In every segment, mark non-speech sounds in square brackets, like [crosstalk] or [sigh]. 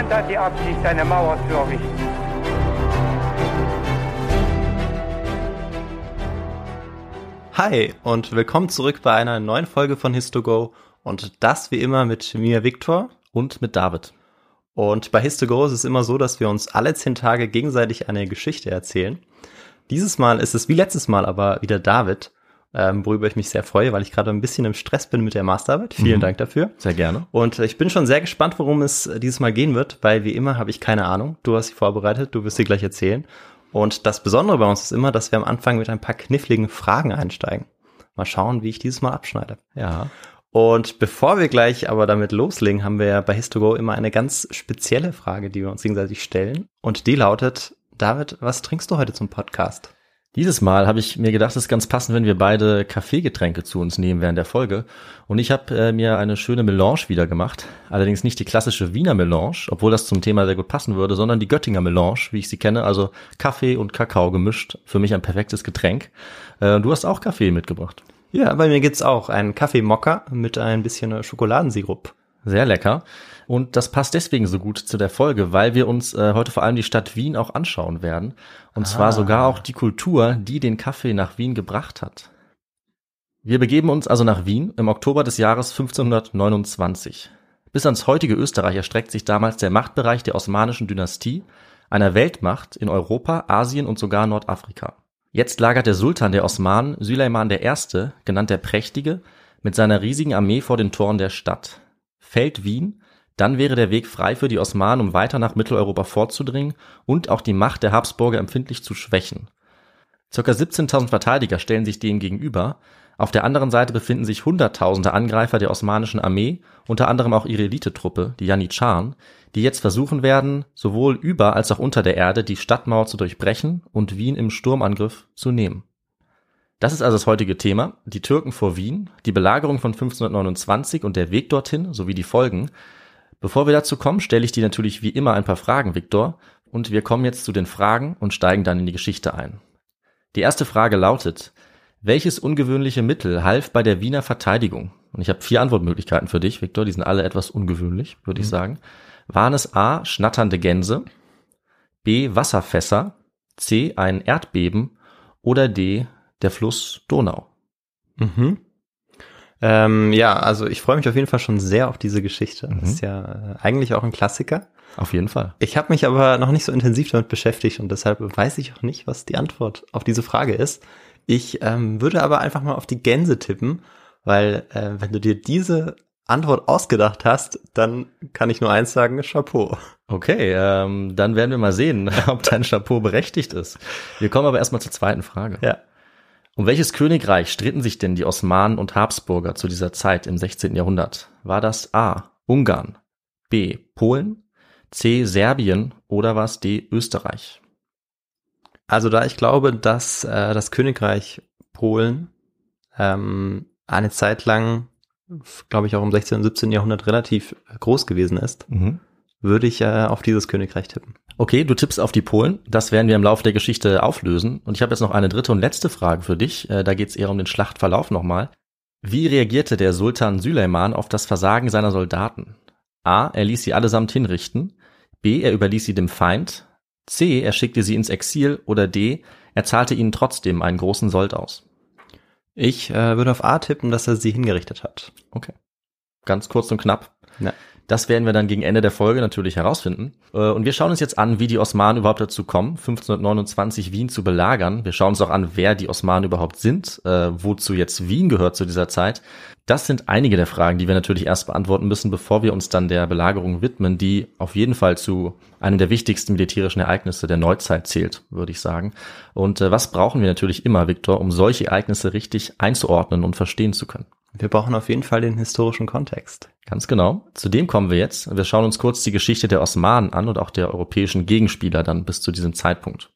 Niemand hat die Absicht, eine Mauer zu errichten. Hi und willkommen zurück bei einer neuen Folge von His2Go und das wie immer mit mir Viktor Und mit David. und bei His2Go ist es immer so, dass wir uns alle zehn Tage gegenseitig eine Geschichte erzählen. Dieses Mal ist es wie letztes Mal aber wieder David, ähm, worüber ich mich sehr freue, weil ich gerade ein bisschen im Stress bin mit der Masterarbeit. Vielen Mhm. Dank dafür. Sehr gerne. Und ich bin schon sehr gespannt, worum es dieses Mal gehen wird, weil wie immer habe ich keine Ahnung. Du hast sie vorbereitet, du wirst sie gleich erzählen. Und das Besondere bei uns ist immer, dass wir am Anfang mit ein paar kniffligen Fragen einsteigen. Mal schauen, wie ich dieses Mal abschneide. Ja. Und bevor wir gleich aber damit loslegen, haben wir ja bei Histogo immer eine ganz spezielle Frage, die wir uns gegenseitig stellen. Und die lautet, David, was trinkst du heute zum Podcast? Dieses Mal habe ich mir gedacht, es ist ganz passend, wenn wir beide Kaffeegetränke zu uns nehmen während der Folge. Und ich habe äh, mir eine schöne Melange wieder gemacht. Allerdings nicht die klassische Wiener Melange, obwohl das zum Thema sehr gut passen würde, sondern die Göttinger Melange, wie ich sie kenne. Also Kaffee und Kakao gemischt. Für mich ein perfektes Getränk. Äh, du hast auch Kaffee mitgebracht. Ja, bei mir gibt's auch einen Kaffeemokka mit ein bisschen Schokoladensirup. Sehr lecker. Und das passt deswegen so gut zu der Folge, weil wir uns äh, heute vor allem die Stadt Wien auch anschauen werden. Und zwar sogar auch die Kultur, die den Kaffee nach Wien gebracht hat. Wir begeben uns also nach Wien im Oktober des Jahres 1529. Bis ans heutige Österreich erstreckt sich damals der Machtbereich der osmanischen Dynastie, einer Weltmacht in Europa, Asien und sogar Nordafrika. Jetzt lagert der Sultan der Osmanen, Süleyman I., genannt der Prächtige, mit seiner riesigen Armee vor den Toren der Stadt. Fällt Wien, dann wäre der Weg frei für die Osmanen, um weiter nach Mitteleuropa vorzudringen und auch die Macht der Habsburger empfindlich zu schwächen. Circa 17.000 Verteidiger stellen sich dem gegenüber. Auf der anderen Seite befinden sich Hunderttausende Angreifer der osmanischen Armee, unter anderem auch ihre Elitetruppe, die Janitscharen, die jetzt versuchen werden, sowohl über als auch unter der Erde die Stadtmauer zu durchbrechen und Wien im Sturmangriff zu nehmen. Das ist also das heutige Thema, die Türken vor Wien, die Belagerung von 1529 und der Weg dorthin sowie die Folgen. Bevor wir dazu kommen, stelle ich dir natürlich wie immer ein paar Fragen, Viktor, und wir kommen jetzt zu den Fragen und steigen dann in die Geschichte ein. Die erste Frage lautet, welches ungewöhnliche Mittel half bei der Wiener Verteidigung? Und ich habe vier Antwortmöglichkeiten für dich, Viktor, die sind alle etwas ungewöhnlich, würde ich sagen. Waren es A, schnatternde Gänse, B, Wasserfässer, C, ein Erdbeben oder D, der Fluss Donau? Mhm. Ähm, ja, also ich freue mich auf jeden Fall schon sehr auf diese Geschichte. Mhm. Das ist ja äh, eigentlich auch ein Klassiker. Auf jeden Fall. Ich habe mich aber noch nicht so intensiv damit beschäftigt und deshalb weiß ich auch nicht, was die Antwort auf diese Frage ist. Ich ähm, würde aber einfach mal auf die Gänse tippen, weil äh, wenn du dir diese Antwort ausgedacht hast, dann kann ich nur eins sagen, Chapeau. Okay, ähm, dann werden wir mal sehen, [laughs] ob dein Chapeau berechtigt ist. Wir kommen aber erstmal zur zweiten Frage. Ja. Um welches Königreich stritten sich denn die Osmanen und Habsburger zu dieser Zeit im 16. Jahrhundert? War das A. Ungarn, B. Polen, C. Serbien oder war es D. Österreich? Also da ich glaube, dass äh, das Königreich Polen ähm, eine Zeit lang, glaube ich auch im 16. und 17. Jahrhundert relativ groß gewesen ist, würde ich äh, auf dieses Königreich tippen. Okay, du tippst auf die Polen. Das werden wir im Laufe der Geschichte auflösen. Und ich habe jetzt noch eine dritte und letzte Frage für dich. Äh, Da geht es eher um den Schlachtverlauf nochmal. Wie reagierte der Sultan Süleyman auf das Versagen seiner Soldaten? A. Er ließ sie allesamt hinrichten. B. Er überließ sie dem Feind. C. Er schickte sie ins Exil. Oder D. Er zahlte ihnen trotzdem einen großen Sold aus. Ich äh, würde auf A tippen, dass er sie hingerichtet hat. Okay. Ganz kurz und knapp. Ja. Das werden wir dann gegen Ende der Folge natürlich herausfinden. Äh, Und wir schauen uns jetzt an, wie die Osmanen überhaupt dazu kommen, 1529 Wien zu belagern. Wir schauen uns auch an, wer die Osmanen überhaupt sind, äh, wozu jetzt Wien gehört zu dieser Zeit. Das sind einige der Fragen, die wir natürlich erst beantworten müssen, bevor wir uns dann der Belagerung widmen, die auf jeden Fall zu einem der wichtigsten militärischen Ereignisse der Neuzeit zählt, würde ich sagen. Und äh, was brauchen wir natürlich immer, Viktor, um solche Ereignisse richtig einzuordnen und verstehen zu können? Wir brauchen auf jeden Fall den historischen Kontext. Ganz genau. Zu dem kommen wir jetzt. Wir schauen uns kurz die Geschichte der Osmanen an und auch der europäischen Gegenspieler dann bis zu diesem Zeitpunkt.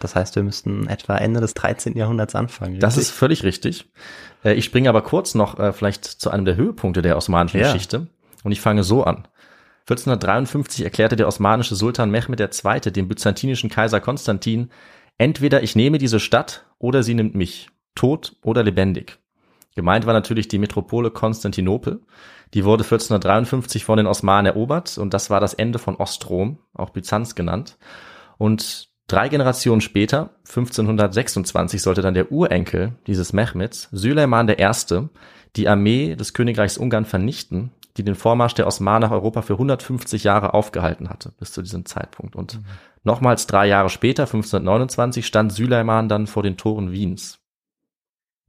Das heißt, wir müssten etwa Ende des 13. Jahrhunderts anfangen. Das ist völlig richtig. Äh, Ich springe aber kurz noch äh, vielleicht zu einem der Höhepunkte der osmanischen Ja. Geschichte und ich fange so an. 1453 erklärte der osmanische Sultan Mehmed II. dem byzantinischen Kaiser Konstantin, entweder ich nehme diese Stadt oder sie nimmt mich, tot oder lebendig. Gemeint war natürlich die Metropole Konstantinopel. Die wurde 1453 von den Osmanen erobert und das war das Ende von Ostrom, auch Byzanz genannt. Und drei Generationen später, 1526, sollte dann der Urenkel dieses Mehmeds, Süleyman I., die Armee des Königreichs Ungarn vernichten, die den Vormarsch der Osmanen nach Europa für 150 Jahre aufgehalten hatte, bis zu diesem Zeitpunkt. Und nochmals drei Jahre später, 1529, stand Süleyman dann vor den Toren Wiens.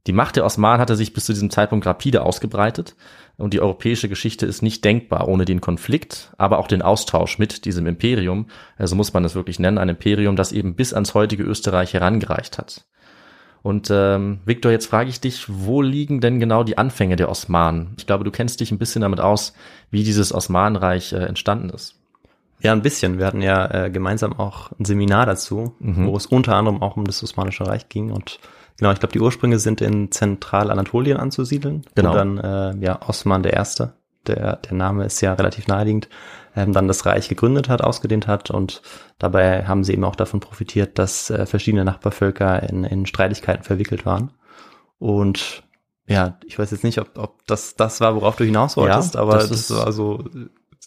Die Macht der Osmanen hatte sich bis zu diesem Zeitpunkt rapide ausgebreitet und die europäische Geschichte ist nicht denkbar ohne den Konflikt, aber auch den Austausch mit diesem Imperium, also muss man es wirklich nennen, ein Imperium, das eben bis ans heutige Österreich herangereicht hat. Und ähm, Viktor, jetzt frage ich dich, wo liegen denn genau die Anfänge der Osmanen? Ich glaube, du kennst dich ein bisschen damit aus, wie dieses Osmanenreich äh, entstanden ist. Ja, ein bisschen. Wir hatten ja äh, gemeinsam auch ein Seminar dazu, Mhm. wo es unter anderem auch um das Osmanische Reich ging. Und genau, ich glaube, die Ursprünge sind in Zentralanatolien anzusiedeln. Genau. Wo dann äh, ja Osman der Erste, der, der Name ist ja relativ naheliegend, ähm, dann das Reich gegründet hat, ausgedehnt hat. Und dabei haben sie eben auch davon profitiert, dass äh, verschiedene Nachbarvölker in, in Streitigkeiten verwickelt waren. Und ja, ich weiß jetzt nicht, ob, ob das das war, worauf du hinaus wolltest, Ja, aber das das, war so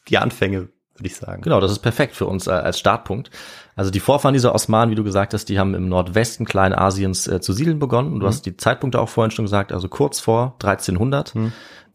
die Anfänge, würde ich sagen. Genau, das ist perfekt für uns äh, als Startpunkt. Also die Vorfahren dieser Osmanen, wie du gesagt hast, die haben im Nordwesten Kleinasiens äh, zu siedeln begonnen. Und du hast die Zeitpunkte auch vorhin schon gesagt, also kurz vor 1300,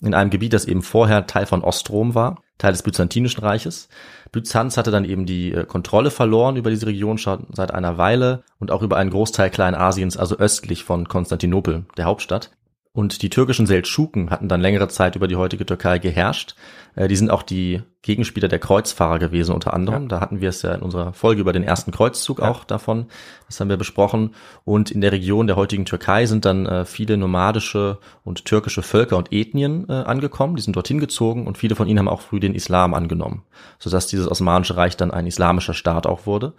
in einem Gebiet, das eben vorher Teil von Ostrom war, Teil des Byzantinischen Reiches. Byzanz hatte dann eben die äh, Kontrolle verloren über diese Region schon seit einer Weile und auch über einen Großteil Kleinasiens, also östlich von Konstantinopel, der Hauptstadt. Und die türkischen Seldschuken hatten dann längere Zeit über die heutige Türkei geherrscht. Äh, die sind auch die Gegenspieler der Kreuzfahrer gewesen unter anderem. Da hatten wir es ja in unserer Folge über den ersten Kreuzzug auch davon. Das haben wir besprochen. Und in der Region der heutigen Türkei sind dann äh, viele nomadische und türkische Völker und Ethnien äh, angekommen. Die sind dorthin gezogen und viele von ihnen haben auch früh den Islam angenommen, sodass dieses Osmanische Reich dann ein islamischer Staat auch wurde.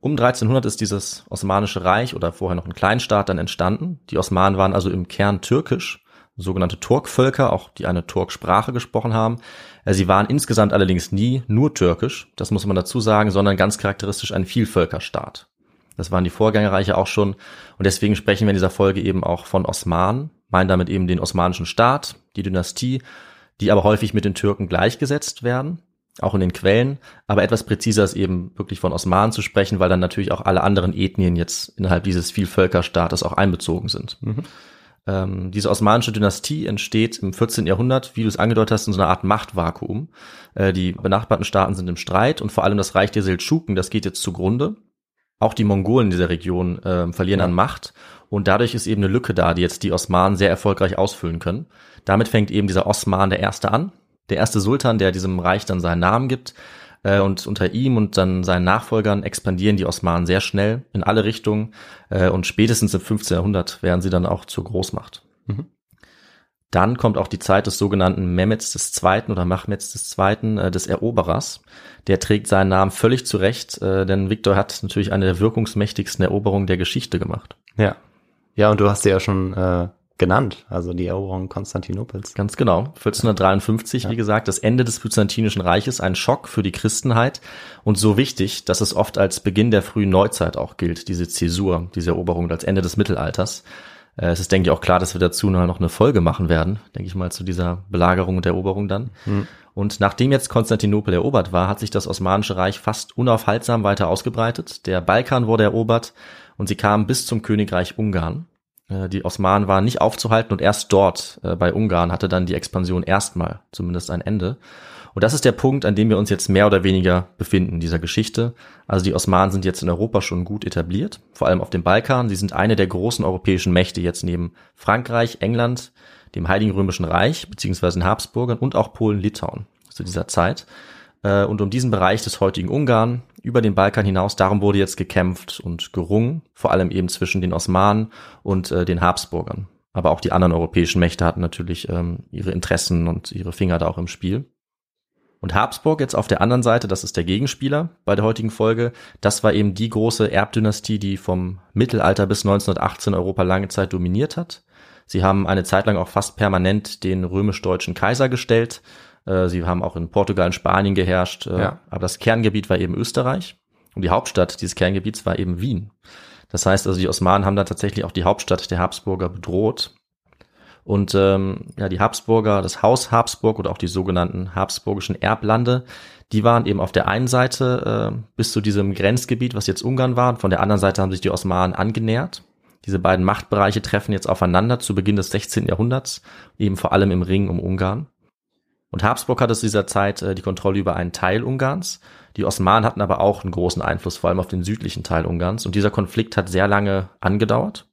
Um 1300 ist dieses Osmanische Reich oder vorher noch ein Kleinstaat dann entstanden. Die Osmanen waren also im Kern türkisch, sogenannte Turkvölker, auch die eine Turksprache gesprochen haben. Äh, Sie waren insgesamt allerdings nie nur türkisch, das muss man dazu sagen, sondern ganz charakteristisch ein Vielvölkerstaat. Das waren die Vorgängerreiche auch schon und deswegen sprechen wir in dieser Folge eben auch von Osmanen, meinen damit eben den osmanischen Staat, die Dynastie, die aber häufig mit den Türken gleichgesetzt werden auch in den Quellen, aber etwas präziser ist eben wirklich von Osmanen zu sprechen, weil dann natürlich auch alle anderen Ethnien jetzt innerhalb dieses Vielvölkerstaates auch einbezogen sind. Ähm, diese osmanische Dynastie entsteht im 14. Jahrhundert, wie du es angedeutet hast, in so einer Art Machtvakuum. Äh, die benachbarten Staaten sind im Streit und vor allem das Reich der Seldschuken, das geht jetzt zugrunde. Auch die Mongolen dieser Region äh, verlieren an Macht und dadurch ist eben eine Lücke da, die jetzt die Osmanen sehr erfolgreich ausfüllen können. Damit fängt eben dieser Osman der Erste an, der erste Sultan, der diesem Reich dann seinen Namen gibt. Äh, und unter ihm und dann seinen Nachfolgern expandieren die Osmanen sehr schnell in alle Richtungen. Äh, und spätestens im 15. Jahrhundert werden sie dann auch zur Großmacht. Dann kommt auch die Zeit des sogenannten Mehmeds II. oder Machmeds II., äh, des Eroberers. Der trägt seinen Namen völlig zurecht, äh, denn Viktor hat natürlich eine der wirkungsmächtigsten Eroberungen der Geschichte gemacht. Ja. Ja, und du hast ja schon äh, genannt, also die Eroberung Konstantinopels. Ganz genau. 1453, wie gesagt, das Ende des Byzantinischen Reiches, ein Schock für die Christenheit und so wichtig, dass es oft als Beginn der frühen Neuzeit auch gilt, diese Zäsur, diese Eroberung als Ende des Mittelalters. Äh, Es ist, denke ich, auch klar, dass wir dazu noch eine Folge machen werden, denke ich mal, zu dieser Belagerung und Eroberung dann. Und nachdem jetzt Konstantinopel erobert war, hat sich das Osmanische Reich fast unaufhaltsam weiter ausgebreitet. Der Balkan wurde erobert und sie kamen bis zum Königreich Ungarn. Äh, Die Osmanen waren nicht aufzuhalten und erst dort, äh, bei Ungarn, hatte dann die Expansion erstmal zumindest ein Ende. Und das ist der Punkt, an dem wir uns jetzt mehr oder weniger befinden in dieser Geschichte. Also die Osmanen sind jetzt in Europa schon gut etabliert, vor allem auf dem Balkan. Sie sind eine der großen europäischen Mächte jetzt neben Frankreich, England, dem Heiligen Römischen Reich, beziehungsweise den Habsburgern und auch Polen, Litauen zu dieser Zeit. Äh, Und um diesen Bereich des heutigen Ungarn über den Balkan hinaus, darum wurde jetzt gekämpft und gerungen, vor allem eben zwischen den Osmanen und äh, den Habsburgern. Aber auch die anderen europäischen Mächte hatten natürlich ähm, ihre Interessen und ihre Finger da auch im Spiel. Und Habsburg jetzt auf der anderen Seite, das ist der Gegenspieler bei der heutigen Folge, das war eben die große Erbdynastie, die vom Mittelalter bis 1918 Europa lange Zeit dominiert hat. Sie haben eine Zeit lang auch fast permanent den römisch-deutschen Kaiser gestellt. Äh, sie haben auch in Portugal und Spanien geherrscht, äh, Ja. aber das Kerngebiet war eben Österreich und die Hauptstadt dieses Kerngebiets war eben Wien. Das heißt also, die Osmanen haben da tatsächlich auch die Hauptstadt der Habsburger bedroht. Und ähm, ja, die Habsburger, das Haus Habsburg oder auch die sogenannten habsburgischen Erblande, die waren eben auf der einen Seite äh, bis zu diesem Grenzgebiet, was jetzt Ungarn war, und von der anderen Seite haben sich die Osmanen angenähert. Diese beiden Machtbereiche treffen jetzt aufeinander zu Beginn des 16. Jahrhunderts, eben vor allem im Ring um Ungarn. Und Habsburg hatte zu dieser Zeit äh, die Kontrolle über einen Teil Ungarns. Die Osmanen hatten aber auch einen großen Einfluss, vor allem auf den südlichen Teil Ungarns. Und dieser Konflikt hat sehr lange angedauert.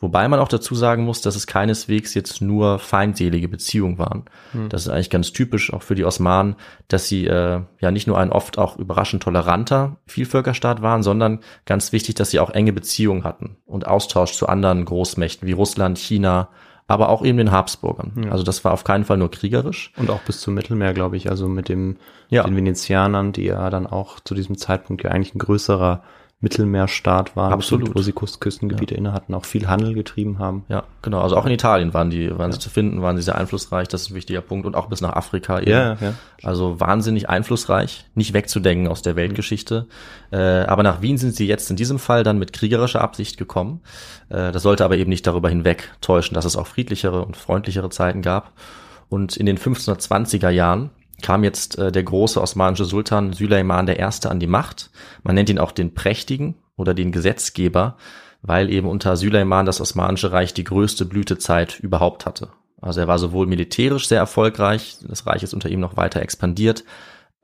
Wobei man auch dazu sagen muss, dass es keineswegs jetzt nur feindselige Beziehungen waren. Das ist eigentlich ganz typisch auch für die Osmanen, dass sie äh, ja nicht nur ein oft auch überraschend toleranter Vielvölkerstaat waren, sondern ganz wichtig, dass sie auch enge Beziehungen hatten und Austausch zu anderen Großmächten wie Russland, China, aber auch eben den Habsburgern. Ja. Also das war auf keinen Fall nur kriegerisch. Und auch bis zum Mittelmeer, glaube ich, also mit dem, Ja. den Venezianern, die ja dann auch zu diesem Zeitpunkt ja eigentlich ein größerer Mittelmeerstaat waren, Absolut. wo sie Küstengebiete inne hatten, auch viel Handel getrieben haben. Ja, genau. Also auch in Italien waren die, waren sie zu finden, waren sie sehr einflussreich. Das ist ein wichtiger Punkt. Und auch bis nach Afrika. Eben. Ja, ja. Also wahnsinnig einflussreich, nicht wegzudenken aus der Weltgeschichte. Äh, aber nach Wien sind sie jetzt in diesem Fall dann mit kriegerischer Absicht gekommen. Äh, das sollte aber eben nicht darüber hinweg täuschen, dass es auch friedlichere und freundlichere Zeiten gab. Und in den 1520er Jahren kam jetzt äh, der große osmanische Sultan Süleyman I. an die Macht. Man nennt ihn auch den Prächtigen oder den Gesetzgeber, weil eben unter Süleyman das Osmanische Reich die größte Blütezeit überhaupt hatte. Also er war sowohl militärisch sehr erfolgreich, das Reich ist unter ihm noch weiter expandiert,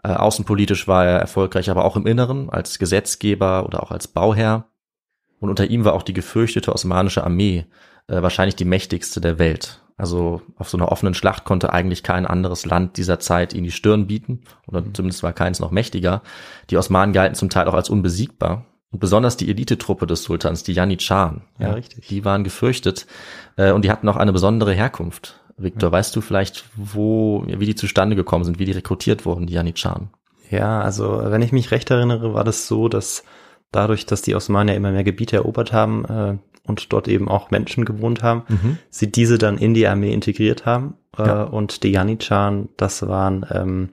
äh, außenpolitisch war er erfolgreich, aber auch im Inneren als Gesetzgeber oder auch als Bauherr. Und unter ihm war auch die gefürchtete osmanische Armee äh, wahrscheinlich die mächtigste der Welt. Also auf so einer offenen Schlacht konnte eigentlich kein anderes Land dieser Zeit ihm die Stirn bieten, oder zumindest war keins noch mächtiger. Die Osmanen galten zum Teil auch als unbesiegbar. Und besonders die Elitetruppe des Sultans, die Janitscharen, Ja, richtig. die waren gefürchtet äh, und die hatten auch eine besondere Herkunft. Victor, weißt du vielleicht, wo, wie die zustande gekommen sind, wie die rekrutiert wurden, die Janitscharen? Ja, also wenn ich mich recht erinnere, war das so, dass dadurch, dass die Osmanen ja immer mehr Gebiete erobert haben äh, und dort eben auch Menschen gewohnt haben, sie diese dann in die Armee integriert haben. Äh, Ja. Und die Janitscharen, das waren ähm,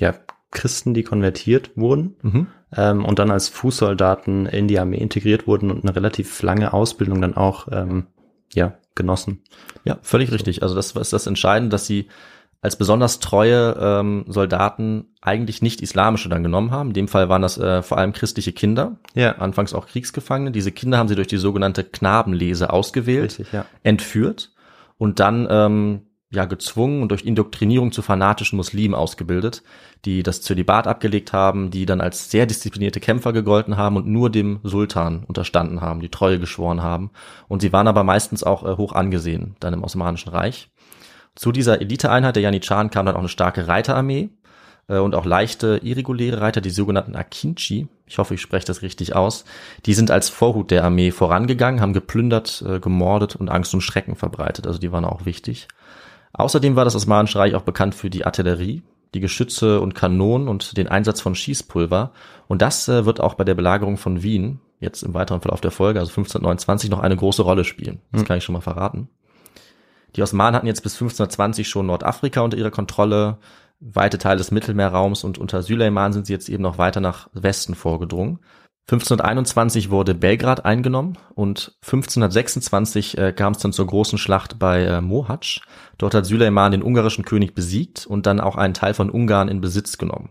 ja Christen, die konvertiert wurden Mhm. ähm, und dann als Fußsoldaten in die Armee integriert wurden und eine relativ lange Ausbildung dann auch ähm, ja genossen. Ja, völlig richtig. Also das ist das Entscheidende, dass sie als besonders treue ähm, Soldaten eigentlich nicht islamische dann genommen haben. In dem Fall waren das äh, vor allem christliche Kinder, Ja, anfangs auch Kriegsgefangene. Diese Kinder haben sie durch die sogenannte Knabenlese ausgewählt, richtig, ja. entführt und dann ähm, ja gezwungen und durch Indoktrinierung zu fanatischen Muslimen ausgebildet, die das Zölibat abgelegt haben, die dann als sehr disziplinierte Kämpfer gegolten haben und nur dem Sultan unterstanden haben, die Treue geschworen haben. Und sie waren aber meistens auch äh, hoch angesehen dann im Osmanischen Reich. Zu dieser Eliteeinheit der Janitscharen kam dann auch eine starke Reiterarmee äh, und auch leichte irreguläre Reiter, die sogenannten Akinci. Ich hoffe, ich spreche das richtig aus. Die sind als Vorhut der Armee vorangegangen, haben geplündert, äh, gemordet und Angst und Schrecken verbreitet. Also die waren auch wichtig. Außerdem war das Osmanische Reich auch bekannt für die Artillerie, die Geschütze und Kanonen und den Einsatz von Schießpulver. Und das äh, wird auch bei der Belagerung von Wien jetzt im weiteren Verlauf der Folge, also 1529, noch eine große Rolle spielen. Das kann ich schon mal verraten. Die Osmanen hatten jetzt bis 1520 schon Nordafrika unter ihrer Kontrolle, weite Teile des Mittelmeerraums und unter Süleyman sind sie jetzt eben noch weiter nach Westen vorgedrungen. 1521 wurde Belgrad eingenommen und 1526 äh, kam es dann zur großen Schlacht bei äh, Mohacs. Dort hat Süleyman den ungarischen König besiegt und dann auch einen Teil von Ungarn in Besitz genommen.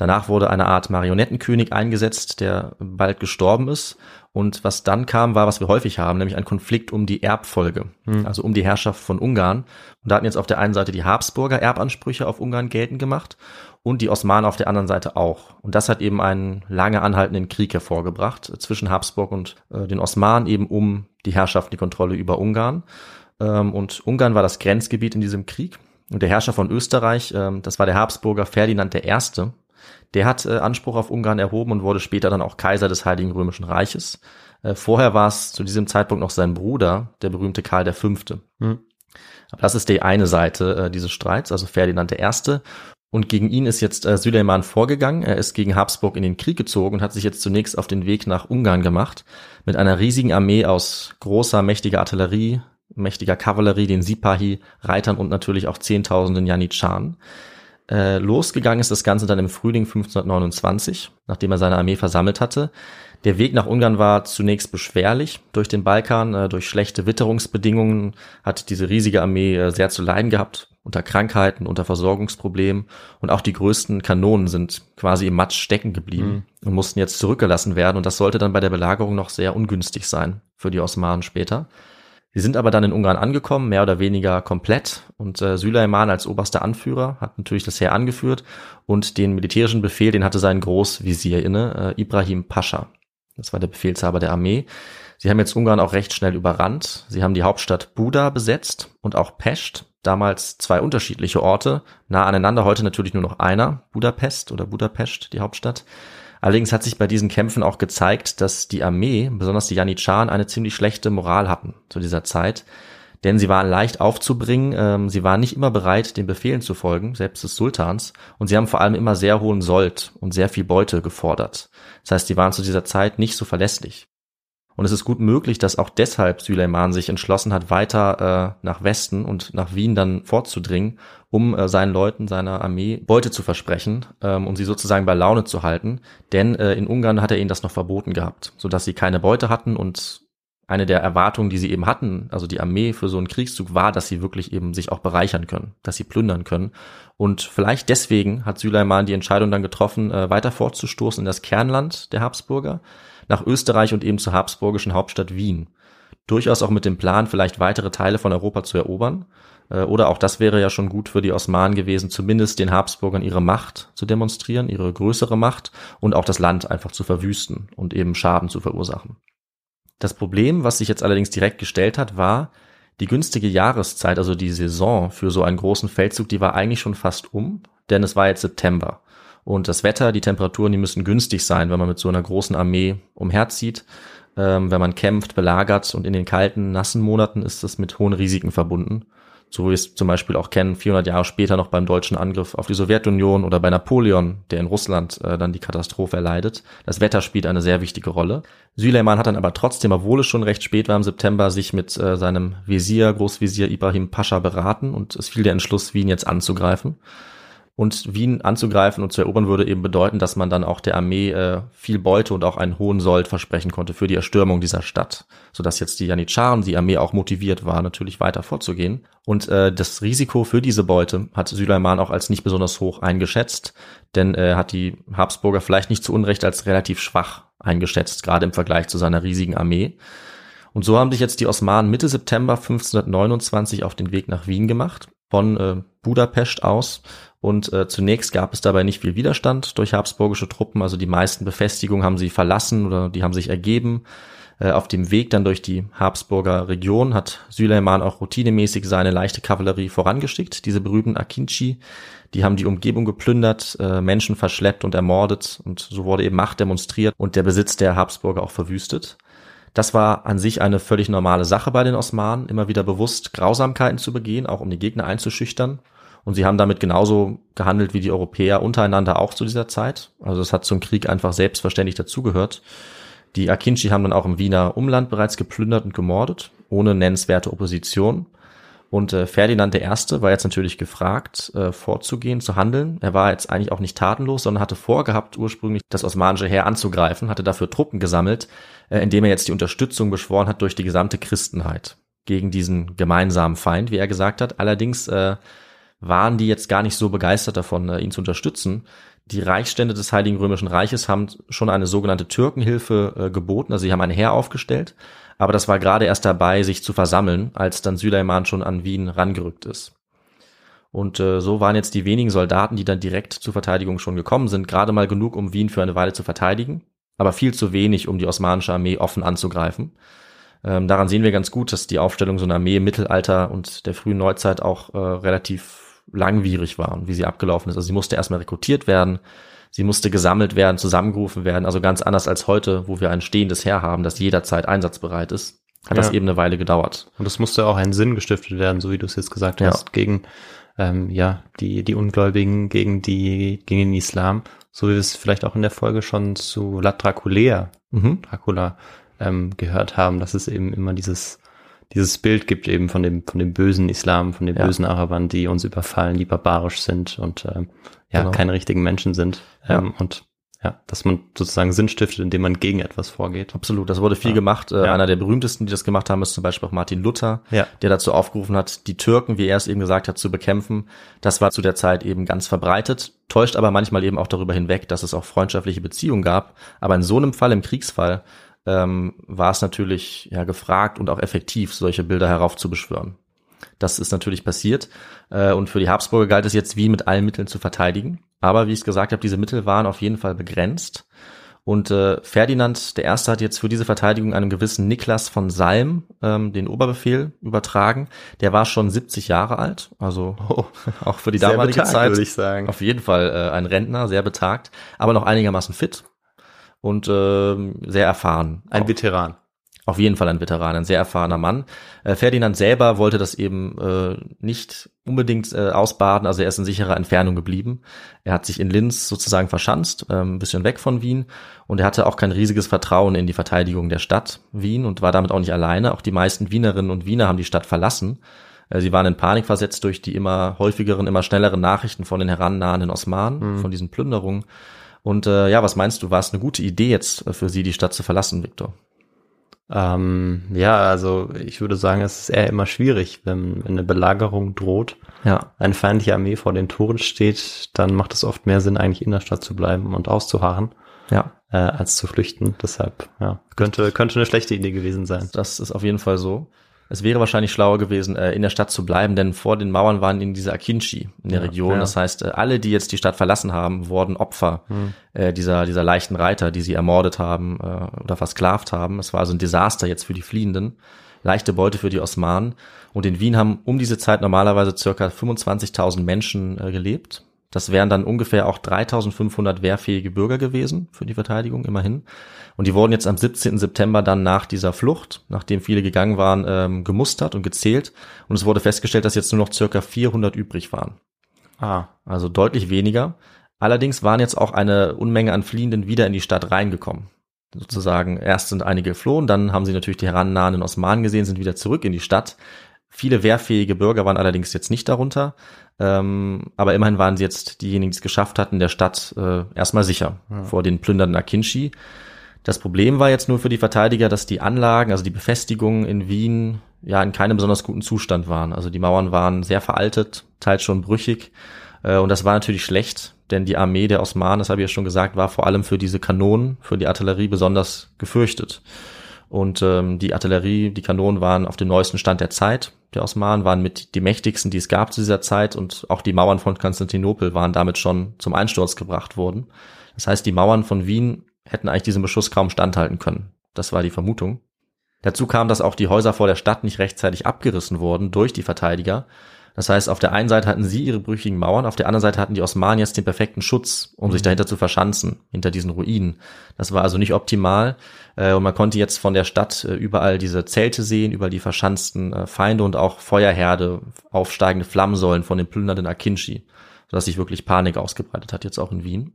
Danach wurde eine Art Marionettenkönig eingesetzt, der bald gestorben ist. Und was dann kam, war, was wir häufig haben, nämlich ein Konflikt um die Erbfolge, also um die Herrschaft von Ungarn. Und da hatten jetzt auf der einen Seite die Habsburger Erbansprüche auf Ungarn geltend gemacht und die Osmanen auf der anderen Seite auch. Und das hat eben einen lange anhaltenden Krieg hervorgebracht zwischen Habsburg und äh, den Osmanen eben um die Herrschaft, die Kontrolle über Ungarn. Ähm, und Ungarn war das Grenzgebiet in diesem Krieg. Und der Herrscher von Österreich, ähm, das war der Habsburger Ferdinand I., der hat äh, Anspruch auf Ungarn erhoben und wurde später dann auch Kaiser des Heiligen Römischen Reiches. Äh, vorher war es zu diesem Zeitpunkt noch sein Bruder, der berühmte Karl V. Hm. Aber das ist die eine Seite äh, dieses Streits, also Ferdinand I. Und gegen ihn ist jetzt äh, Süleyman vorgegangen. Er ist gegen Habsburg in den Krieg gezogen und hat sich jetzt zunächst auf den Weg nach Ungarn gemacht. Mit einer riesigen Armee aus großer, mächtiger Artillerie, mächtiger Kavallerie, den Sipahi, Reitern und natürlich auch Zehntausenden Janitscharen. Äh, losgegangen ist das Ganze dann im Frühling 1529, nachdem er seine Armee versammelt hatte. Der Weg nach Ungarn war zunächst beschwerlich durch den Balkan, äh, durch schlechte Witterungsbedingungen hat diese riesige Armee äh, sehr zu leiden gehabt, unter Krankheiten, unter Versorgungsproblemen und auch die größten Kanonen sind quasi im Matsch stecken geblieben mhm. und mussten jetzt zurückgelassen werden und das sollte dann bei der Belagerung noch sehr ungünstig sein für die Osmanen später. Sie sind aber dann in Ungarn angekommen, mehr oder weniger komplett. Und äh, Süleyman als oberster Anführer hat natürlich das Heer angeführt und den militärischen Befehl, den hatte sein Großvisier inne, äh, Ibrahim Pascha. Das war der Befehlshaber der Armee. Sie haben jetzt Ungarn auch recht schnell überrannt. Sie haben die Hauptstadt Buda besetzt und auch Pest, damals zwei unterschiedliche Orte, nah aneinander, heute natürlich nur noch einer, Budapest oder Budapest, die Hauptstadt. Allerdings hat sich bei diesen Kämpfen auch gezeigt, dass die Armee, besonders die Janitscharen, eine ziemlich schlechte Moral hatten zu dieser Zeit. Denn sie waren leicht aufzubringen, ähm, sie waren nicht immer bereit, den Befehlen zu folgen, selbst des Sultans, und sie haben vor allem immer sehr hohen Sold und sehr viel Beute gefordert. Das heißt, sie waren zu dieser Zeit nicht so verlässlich. Und es ist gut möglich, dass auch deshalb Süleyman sich entschlossen hat, weiter äh, nach Westen und nach Wien dann vorzudringen, um äh, seinen Leuten, seiner Armee Beute zu versprechen, ähm, um sie sozusagen bei Laune zu halten. Denn äh, in Ungarn hat er ihnen das noch verboten gehabt, sodass sie keine Beute hatten und eine der Erwartungen, die sie eben hatten, also die Armee für so einen Kriegszug war, dass sie wirklich eben sich auch bereichern können, dass sie plündern können. Und vielleicht deswegen hat Süleyman die Entscheidung dann getroffen, äh, weiter fortzustoßen in das Kernland der Habsburger, nach Österreich und eben zur habsburgischen Hauptstadt Wien. Durchaus auch mit dem Plan, vielleicht weitere Teile von Europa zu erobern. Äh, oder auch das wäre ja schon gut für die Osmanen gewesen, zumindest den Habsburgern ihre Macht zu demonstrieren, ihre größere Macht und auch das Land einfach zu verwüsten und eben Schaden zu verursachen. Das Problem, was sich jetzt allerdings direkt gestellt hat, war, die günstige Jahreszeit, also die Saison für so einen großen Feldzug, die war eigentlich schon fast um, denn es war jetzt September. Und das Wetter, die Temperaturen, die müssen günstig sein, wenn man mit so einer großen Armee umherzieht. Ähm, wenn man kämpft, belagert und in den kalten, nassen Monaten ist es mit hohen Risiken verbunden so wie wir es zum Beispiel auch kennen, 400 Jahre später noch beim deutschen Angriff auf die Sowjetunion oder bei Napoleon, der in Russland äh, dann die Katastrophe erleidet. Das Wetter spielt eine sehr wichtige Rolle. Süleyman hat dann aber trotzdem, obwohl es schon recht spät war im September, sich mit äh, seinem Visier, Großvisier Ibrahim Pascha beraten und es fiel der Entschluss, Wien jetzt anzugreifen. Und Wien anzugreifen und zu erobern würde eben bedeuten, dass man dann auch der Armee äh, viel Beute und auch einen hohen Sold versprechen konnte für die Erstürmung dieser Stadt, sodass jetzt die Janitscharen, die Armee auch motiviert war, natürlich weiter vorzugehen. Und äh, das Risiko für diese Beute hat Süleyman auch als nicht besonders hoch eingeschätzt, denn er äh, hat die Habsburger vielleicht nicht zu Unrecht als relativ schwach eingeschätzt, gerade im Vergleich zu seiner riesigen Armee. Und so haben sich jetzt die Osmanen Mitte September 1529 auf den Weg nach Wien gemacht, von äh, Budapest aus und äh, zunächst gab es dabei nicht viel Widerstand durch habsburgische Truppen. Also die meisten Befestigungen haben sie verlassen oder die haben sich ergeben. Äh, auf dem Weg dann durch die Habsburger Region hat Süleyman auch routinemäßig seine leichte Kavallerie vorangeschickt. Diese berühmten Akinci, die haben die Umgebung geplündert, äh, Menschen verschleppt und ermordet. Und so wurde eben Macht demonstriert und der Besitz der Habsburger auch verwüstet. Das war an sich eine völlig normale Sache bei den Osmanen, immer wieder bewusst Grausamkeiten zu begehen, auch um die Gegner einzuschüchtern. Und sie haben damit genauso gehandelt wie die Europäer untereinander auch zu dieser Zeit. Also es hat zum Krieg einfach selbstverständlich dazugehört. Die Akinci haben dann auch im Wiener Umland bereits geplündert und gemordet, ohne nennenswerte Opposition. Und äh, Ferdinand I. war jetzt natürlich gefragt, äh, vorzugehen, zu handeln. Er war jetzt eigentlich auch nicht tatenlos, sondern hatte vorgehabt, ursprünglich das osmanische Heer anzugreifen, hatte dafür Truppen gesammelt, äh, indem er jetzt die Unterstützung beschworen hat durch die gesamte Christenheit gegen diesen gemeinsamen Feind, wie er gesagt hat. Allerdings äh, waren die jetzt gar nicht so begeistert davon, äh, ihn zu unterstützen. Die Reichsstände des Heiligen Römischen Reiches haben schon eine sogenannte Türkenhilfe äh, geboten, also sie haben ein Heer aufgestellt, aber das war gerade erst dabei, sich zu versammeln, als dann Süleyman schon an Wien rangerückt ist. Und äh, so waren jetzt die wenigen Soldaten, die dann direkt zur Verteidigung schon gekommen sind, gerade mal genug, um Wien für eine Weile zu verteidigen, aber viel zu wenig, um die osmanische Armee offen anzugreifen. Ähm, daran sehen wir ganz gut, dass die Aufstellung so einer Armee im Mittelalter und der frühen Neuzeit auch äh, relativ langwierig war und wie sie abgelaufen ist. Also sie musste erstmal rekrutiert werden. Sie musste gesammelt werden, zusammengerufen werden, also ganz anders als heute, wo wir ein stehendes Heer haben, das jederzeit einsatzbereit ist. Hat Ja. das eben eine Weile gedauert. Und es musste auch einen Sinn gestiftet werden, so wie du es jetzt gesagt Ja. hast, gegen ähm, ja die die Ungläubigen, gegen die gegen den Islam, so wie wir es vielleicht auch in der Folge schon zu La Draculea, Mhm. Dracula ähm, gehört haben, dass es eben immer dieses dieses Bild gibt eben von dem von dem bösen Islam, von den Ja. bösen Arabern, die uns überfallen, die barbarisch sind und ähm, ja Genau. keine richtigen Menschen sind ähm, und ja, dass man sozusagen Sinn stiftet, indem man gegen etwas vorgeht. Absolut, das wurde viel Ja. gemacht. Äh, Ja. Einer der berühmtesten, die das gemacht haben, ist zum Beispiel auch Martin Luther, Ja. der dazu aufgerufen hat, die Türken, wie er es eben gesagt hat, zu bekämpfen. Das war zu der Zeit eben ganz verbreitet, täuscht aber manchmal eben auch darüber hinweg, dass es auch freundschaftliche Beziehungen gab. Aber in so einem Fall, im Kriegsfall, ähm, war es natürlich ja gefragt und auch effektiv, solche Bilder heraufzubeschwören. Das ist natürlich passiert. Äh, und für die Habsburger galt es jetzt, Wien mit allen Mitteln zu verteidigen. Aber wie ich es gesagt habe, diese Mittel waren auf jeden Fall begrenzt. Und äh, Ferdinand I. hat jetzt für diese Verteidigung einem gewissen Niklas von Salm ähm, den Oberbefehl übertragen. Der war schon 70 Jahre alt, also [laughs] auch für die Sehr damalige betagt, Zeit würde ich sagen. auf jeden Fall äh, ein Rentner, sehr betagt, aber noch einigermaßen fit und ähm, sehr erfahren. Ein Auch. Veteran. Auf jeden Fall ein Veteran, ein sehr erfahrener Mann. Äh, Ferdinand selber wollte das eben äh, nicht unbedingt äh, ausbaden, also er ist in sicherer Entfernung geblieben. Er hat sich in Linz sozusagen verschanzt, ähm, ein bisschen weg von Wien und er hatte auch kein riesiges Vertrauen in die Verteidigung der Stadt Wien und war damit auch nicht alleine. Auch die meisten Wienerinnen und Wiener haben die Stadt verlassen. Äh, Sie waren in Panik versetzt durch die immer häufigeren, immer schnelleren Nachrichten von den herannahenden Osmanen, von diesen Plünderungen. Und äh, ja, was meinst du, war es eine gute Idee jetzt äh, für Sie, die Stadt zu verlassen, Viktor? Ähm, ja, also ich würde sagen, es ist eher immer schwierig, wenn, wenn eine Belagerung droht, Ja, eine feindliche Armee vor den Toren steht, dann macht es oft mehr Sinn, eigentlich in der Stadt zu bleiben und auszuharren, ja. äh, als zu flüchten. Deshalb, ja, könnte, könnte eine schlechte Idee gewesen sein. Das ist auf jeden Fall so. Es wäre wahrscheinlich schlauer gewesen, äh, in der Stadt zu bleiben, denn vor den Mauern waren in diese Akinchi in der Ja, Region. ja. Das heißt, äh, alle, die jetzt die Stadt verlassen haben, wurden Opfer Hm. äh, dieser, dieser leichten Reiter, die sie ermordet haben äh, oder versklavt haben. Es war also ein Desaster jetzt für die Fliehenden. Leichte Beute für die Osmanen. Und in Wien haben um diese Zeit normalerweise circa 25.000 Menschen äh, gelebt. Das wären dann ungefähr auch 3.500 wehrfähige Bürger gewesen für die Verteidigung, immerhin. Und die wurden jetzt am 17. September dann nach dieser Flucht, nachdem viele gegangen waren, ähm, gemustert und gezählt. Und es wurde festgestellt, dass jetzt nur noch circa 400 übrig waren. Ah, Also deutlich weniger. Allerdings waren jetzt auch eine Unmenge an Fliehenden wieder in die Stadt reingekommen. Sozusagen, erst sind einige geflohen, dann haben sie natürlich die herannahenden Osmanen gesehen, sind wieder zurück in die Stadt. Viele wehrfähige Bürger waren allerdings jetzt nicht darunter. Ähm, aber immerhin waren sie jetzt diejenigen, die es geschafft hatten, der Stadt äh, erstmal sicher vor den plündernden Akinchi. Das Problem war jetzt nur für die Verteidiger, dass die Anlagen, also die Befestigungen in Wien, ja in keinem besonders guten Zustand waren. Also die Mauern waren sehr veraltet, teils schon brüchig. Äh, und das war natürlich schlecht, denn die Armee der Osmanen, das habe ich ja schon gesagt, war vor allem für diese Kanonen, für die Artillerie besonders gefürchtet. Und ähm, die Artillerie, die Kanonen waren auf dem neuesten Stand der Zeit. Der Osmanen waren mit die mächtigsten, die es gab zu dieser Zeit. Und auch die Mauern von Konstantinopel waren damit schon zum Einsturz gebracht worden. Das heißt, die Mauern von Wien hätten eigentlich diesem Beschuss kaum standhalten können. Das war die Vermutung. Dazu kam, dass auch die Häuser vor der Stadt nicht rechtzeitig abgerissen wurden durch die Verteidiger. Das heißt, auf der einen Seite hatten sie ihre brüchigen Mauern, auf der anderen Seite hatten die Osmanen jetzt den perfekten Schutz, um sich dahinter zu verschanzen, hinter diesen Ruinen. Das war also nicht optimal. Äh, Und man konnte jetzt von der Stadt äh, überall diese Zelte sehen, überall die verschanzten äh, Feinde und auch Feuerherde, aufsteigende Flammensäulen von den plündernden Akinchi, sodass sich wirklich Panik ausgebreitet hat, jetzt auch in Wien.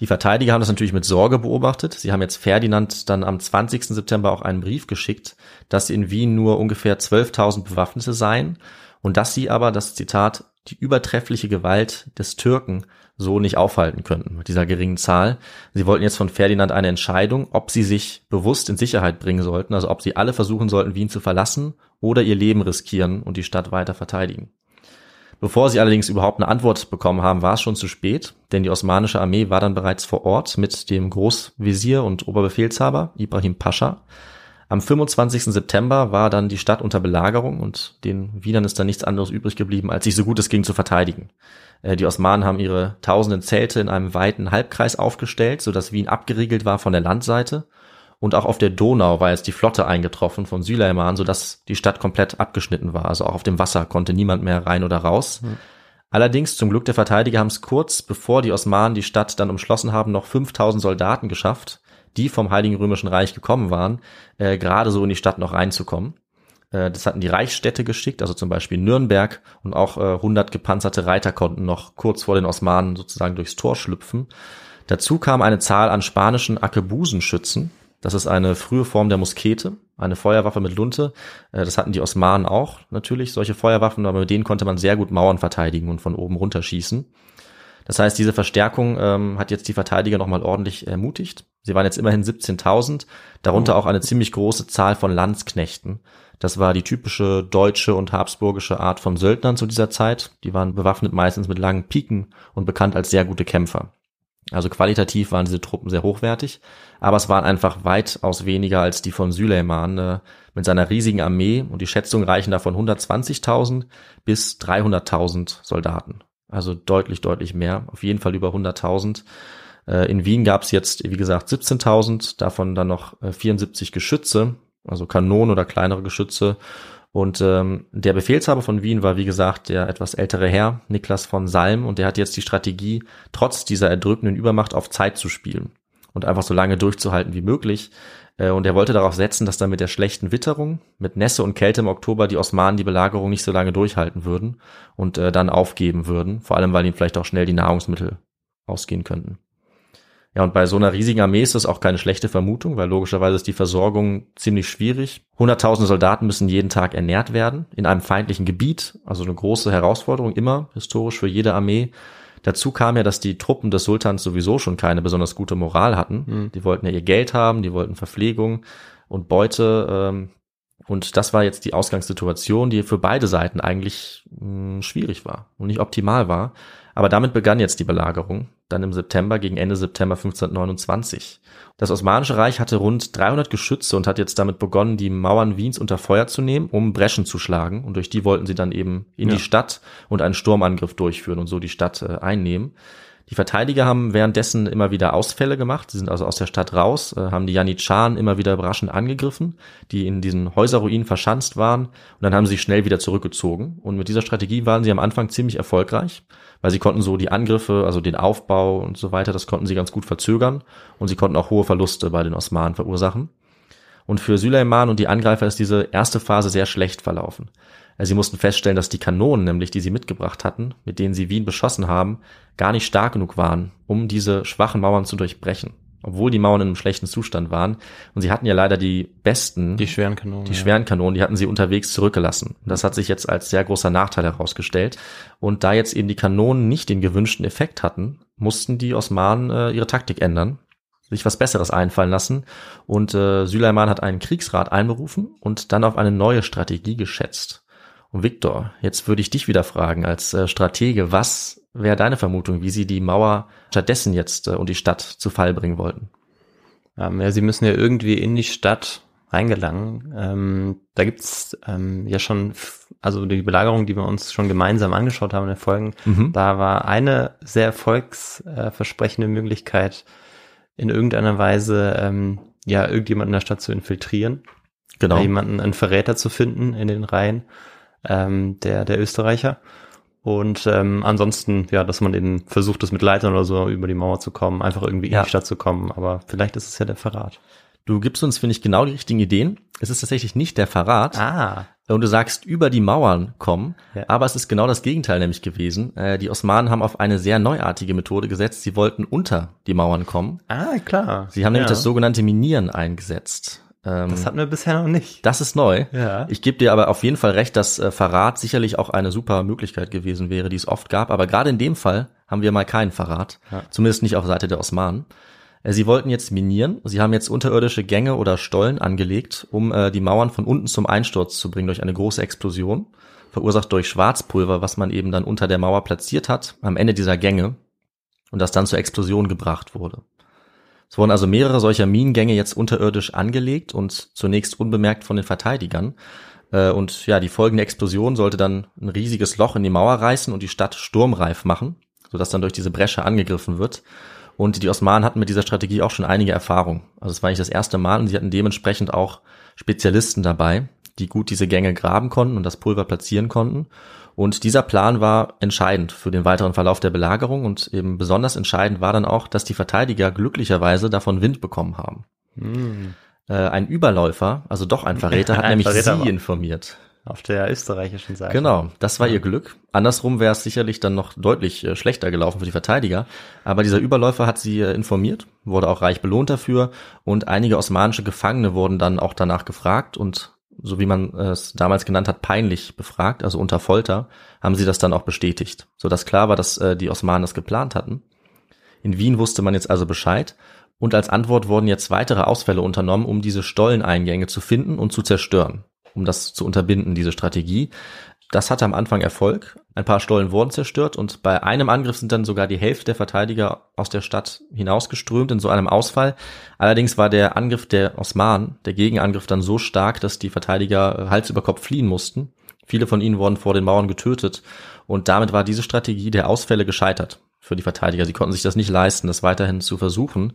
Die Verteidiger haben das natürlich mit Sorge beobachtet. Sie haben jetzt Ferdinand dann am 20. September auch einen Brief geschickt, dass in Wien nur ungefähr 12.000 Bewaffnete seien und dass sie aber, das Zitat, die übertreffliche Gewalt des Türken so nicht aufhalten könnten mit dieser geringen Zahl. Sie wollten jetzt von Ferdinand eine Entscheidung, ob sie sich bewusst in Sicherheit bringen sollten, also ob sie alle versuchen sollten, Wien zu verlassen oder ihr Leben riskieren und die Stadt weiter verteidigen. Bevor sie allerdings überhaupt eine Antwort bekommen haben, war es schon zu spät, denn die osmanische Armee war dann bereits vor Ort mit dem Großvisier und Oberbefehlshaber Ibrahim Pascha. Am 25. September war dann die Stadt unter Belagerung und den Wienern ist dann nichts anderes übrig geblieben, als sich so gut es ging zu verteidigen. Äh, Die Osmanen haben ihre tausenden Zelte in einem weiten Halbkreis aufgestellt, sodass Wien abgeriegelt war von der Landseite. Und auch auf der Donau war jetzt die Flotte eingetroffen von Süleyman, sodass die Stadt komplett abgeschnitten war. Also auch auf dem Wasser konnte niemand mehr rein oder raus. Allerdings, zum Glück der Verteidiger haben es kurz, bevor die Osmanen die Stadt dann umschlossen haben, noch 5000 Soldaten geschafft, die vom Heiligen Römischen Reich gekommen waren, äh, gerade so in die Stadt noch reinzukommen. Äh, das hatten die Reichsstädte geschickt, also zum Beispiel Nürnberg und auch äh, 100 gepanzerte Reiter konnten noch kurz vor den Osmanen sozusagen durchs Tor schlüpfen. Dazu kam eine Zahl an spanischen Arkebusenschützen. Das ist eine frühe Form der Muskete, eine Feuerwaffe mit Lunte. Äh, Das hatten die Osmanen auch natürlich, solche Feuerwaffen, aber mit denen konnte man sehr gut Mauern verteidigen und von oben runterschießen. Das heißt, diese Verstärkung ähm, hat jetzt die Verteidiger nochmal ordentlich ermutigt. Sie waren jetzt immerhin 17.000, darunter auch eine ziemlich große Zahl von Landsknechten. Das war die typische deutsche und habsburgische Art von Söldnern zu dieser Zeit. Die waren bewaffnet meistens mit langen Piken und bekannt als sehr gute Kämpfer. Also qualitativ waren diese Truppen sehr hochwertig, aber es waren einfach weitaus weniger als die von Süleyman äh, mit seiner riesigen Armee und die Schätzungen reichen davon 120.000 bis 300.000 Soldaten. Also deutlich, deutlich mehr, auf jeden Fall über 100.000. Äh, in Wien gab es jetzt, wie gesagt, 17.000, davon dann noch äh, 74 Geschütze, also Kanonen oder kleinere Geschütze. Und ähm, der Befehlshaber von Wien war, wie gesagt, der etwas ältere Herr, Niklas von Salm, und der hat jetzt die Strategie, trotz dieser erdrückenden Übermacht auf Zeit zu spielen und einfach so lange durchzuhalten wie möglich. Äh, Und er wollte darauf setzen, dass dann mit der schlechten Witterung, mit Nässe und Kälte im Oktober die Osmanen die Belagerung nicht so lange durchhalten würden und äh, dann aufgeben würden, vor allem weil ihnen vielleicht auch schnell die Nahrungsmittel ausgehen könnten. Ja, und bei so einer riesigen Armee ist das auch keine schlechte Vermutung, weil logischerweise ist die Versorgung ziemlich schwierig. Hunderttausende Soldaten müssen jeden Tag ernährt werden in einem feindlichen Gebiet, also eine große Herausforderung immer historisch für jede Armee. Dazu kam ja, dass die Truppen des Sultans sowieso schon keine besonders gute Moral hatten. Die wollten ja ihr Geld haben, die wollten Verpflegung und Beute. Ähm, und das war jetzt die Ausgangssituation, die für beide Seiten eigentlich mh, schwierig war und nicht optimal war. Aber damit begann jetzt die Belagerung, dann im September, gegen Ende September 1529. Das Osmanische Reich hatte rund 300 Geschütze und hat jetzt damit begonnen, die Mauern Wiens unter Feuer zu nehmen, um Breschen zu schlagen. Und durch die wollten sie dann eben in Ja. die Stadt und einen Sturmangriff durchführen und so die Stadt äh, einnehmen. Die Verteidiger haben währenddessen immer wieder Ausfälle gemacht. Sie sind also aus der Stadt raus, äh, haben die Janitscharen immer wieder überraschend angegriffen, die in diesen Häuserruinen verschanzt waren. Und dann haben sie sich schnell wieder zurückgezogen. Und mit dieser Strategie waren sie am Anfang ziemlich erfolgreich, weil sie konnten so die Angriffe, also den Aufbau und so weiter, das konnten sie ganz gut verzögern. Und sie konnten auch hohe Verluste bei den Osmanen verursachen. Und für Süleyman und die Angreifer ist diese erste Phase sehr schlecht verlaufen. Äh, Sie mussten feststellen, dass die Kanonen, nämlich die sie mitgebracht hatten, mit denen sie Wien beschossen haben, gar nicht stark genug waren, um diese schwachen Mauern zu durchbrechen. Obwohl die Mauern in einem schlechten Zustand waren. Und sie hatten ja leider die besten, Die schweren Kanonen. die ja. schweren Kanonen, die hatten sie unterwegs zurückgelassen. Und Das hat sich jetzt als sehr großer Nachteil herausgestellt. Und da jetzt eben die Kanonen nicht den gewünschten Effekt hatten, mussten die Osmanen äh, ihre Taktik ändern, sich was Besseres einfallen lassen. Und äh, Süleyman hat einen Kriegsrat einberufen und dann auf eine neue Strategie geschätzt. Und Viktor, jetzt würde ich dich wieder fragen als äh, Stratege, was wäre deine Vermutung, wie sie die Mauer stattdessen jetzt äh, und die Stadt zu Fall bringen wollten? Ähm, ja, sie müssen ja irgendwie in die Stadt reingelangen. Ähm, da gibt's ähm, ja schon, also die Belagerung, die wir uns schon gemeinsam angeschaut haben in den Folgen, Mhm. da war eine sehr erfolgsversprechende Möglichkeit, in irgendeiner Weise ähm, ja irgendjemanden in der Stadt zu infiltrieren, Genau. jemanden, einen Verräter zu finden in den Reihen ähm, der, der Österreicher. Und ähm, ansonsten, ja, dass man eben versucht, das mit Leitern oder so über die Mauer zu kommen, einfach irgendwie Ja. in die Stadt zu kommen. Aber vielleicht ist es ja der Verrat. Du gibst uns, finde ich, genau die richtigen Ideen. Es ist tatsächlich nicht der Verrat. Ah, Und du sagst, über die Mauern kommen. Ja. Aber es ist genau das Gegenteil nämlich gewesen. Äh, die Osmanen haben auf eine sehr neuartige Methode gesetzt. Sie wollten unter die Mauern kommen. ah, klar. Sie haben nämlich ja. das sogenannte Minieren eingesetzt. Ähm, Das hatten wir bisher noch nicht. das ist neu. Ja. Ich gebe dir aber auf jeden Fall recht, dass äh, Verrat sicherlich auch eine super Möglichkeit gewesen wäre, die es oft gab. Aber gerade in dem Fall haben wir mal keinen Verrat. Ja. Zumindest nicht auf Seite der Osmanen. Äh, Sie wollten jetzt minieren. Sie haben jetzt unterirdische Gänge oder Stollen angelegt, um äh, die Mauern von unten zum Einsturz zu bringen durch eine große Explosion, verursacht durch Schwarzpulver, was man eben dann unter der Mauer platziert hat, am Ende dieser Gänge und das dann zur Explosion gebracht wurde. Es wurden also mehrere solcher Minengänge jetzt unterirdisch angelegt und zunächst unbemerkt von den Verteidigern. Äh, Und ja, die folgende Explosion sollte dann ein riesiges Loch in die Mauer reißen und die Stadt sturmreif machen, sodass dann durch diese Bresche angegriffen wird. Und die Osmanen hatten mit dieser Strategie auch schon einige Erfahrung. Also es war nicht das erste Mal und sie hatten dementsprechend auch Spezialisten dabei, die gut diese Gänge graben konnten und das Pulver platzieren konnten. Und dieser Plan war entscheidend für den weiteren Verlauf der Belagerung und eben besonders entscheidend war dann auch, dass die Verteidiger glücklicherweise davon Wind bekommen haben. Hm. Äh, ein Überläufer, also doch ein Verräter, hat Ein [laughs] nämlich Verräter sie informiert. Auf der österreichischen Seite. Genau, das war ihr Glück. Andersrum wäre es sicherlich dann noch deutlich äh, schlechter gelaufen für die Verteidiger. Aber dieser Überläufer hat sie äh, informiert, wurde auch reich belohnt dafür und einige osmanische Gefangene wurden dann auch danach gefragt und so wie man es damals genannt hat, peinlich befragt, also unter Folter, haben sie das dann auch bestätigt, sodass klar war, dass äh, die Osmanen das geplant hatten. In Wien wusste man jetzt also Bescheid und als Antwort wurden jetzt weitere Ausfälle unternommen, um diese Stolleneingänge zu finden und zu zerstören, um das zu unterbinden, diese Strategie. Das hatte am Anfang Erfolg. Ein paar Stollen wurden zerstört und bei einem Angriff sind dann sogar die Hälfte der Verteidiger aus der Stadt hinausgeströmt in so einem Ausfall. Allerdings war der Angriff der Osmanen, der Gegenangriff dann so stark, dass die Verteidiger äh, Hals über Kopf fliehen mussten. Viele von ihnen wurden vor den Mauern getötet und damit war diese Strategie der Ausfälle gescheitert für die Verteidiger. Sie konnten sich das nicht leisten, das weiterhin zu versuchen.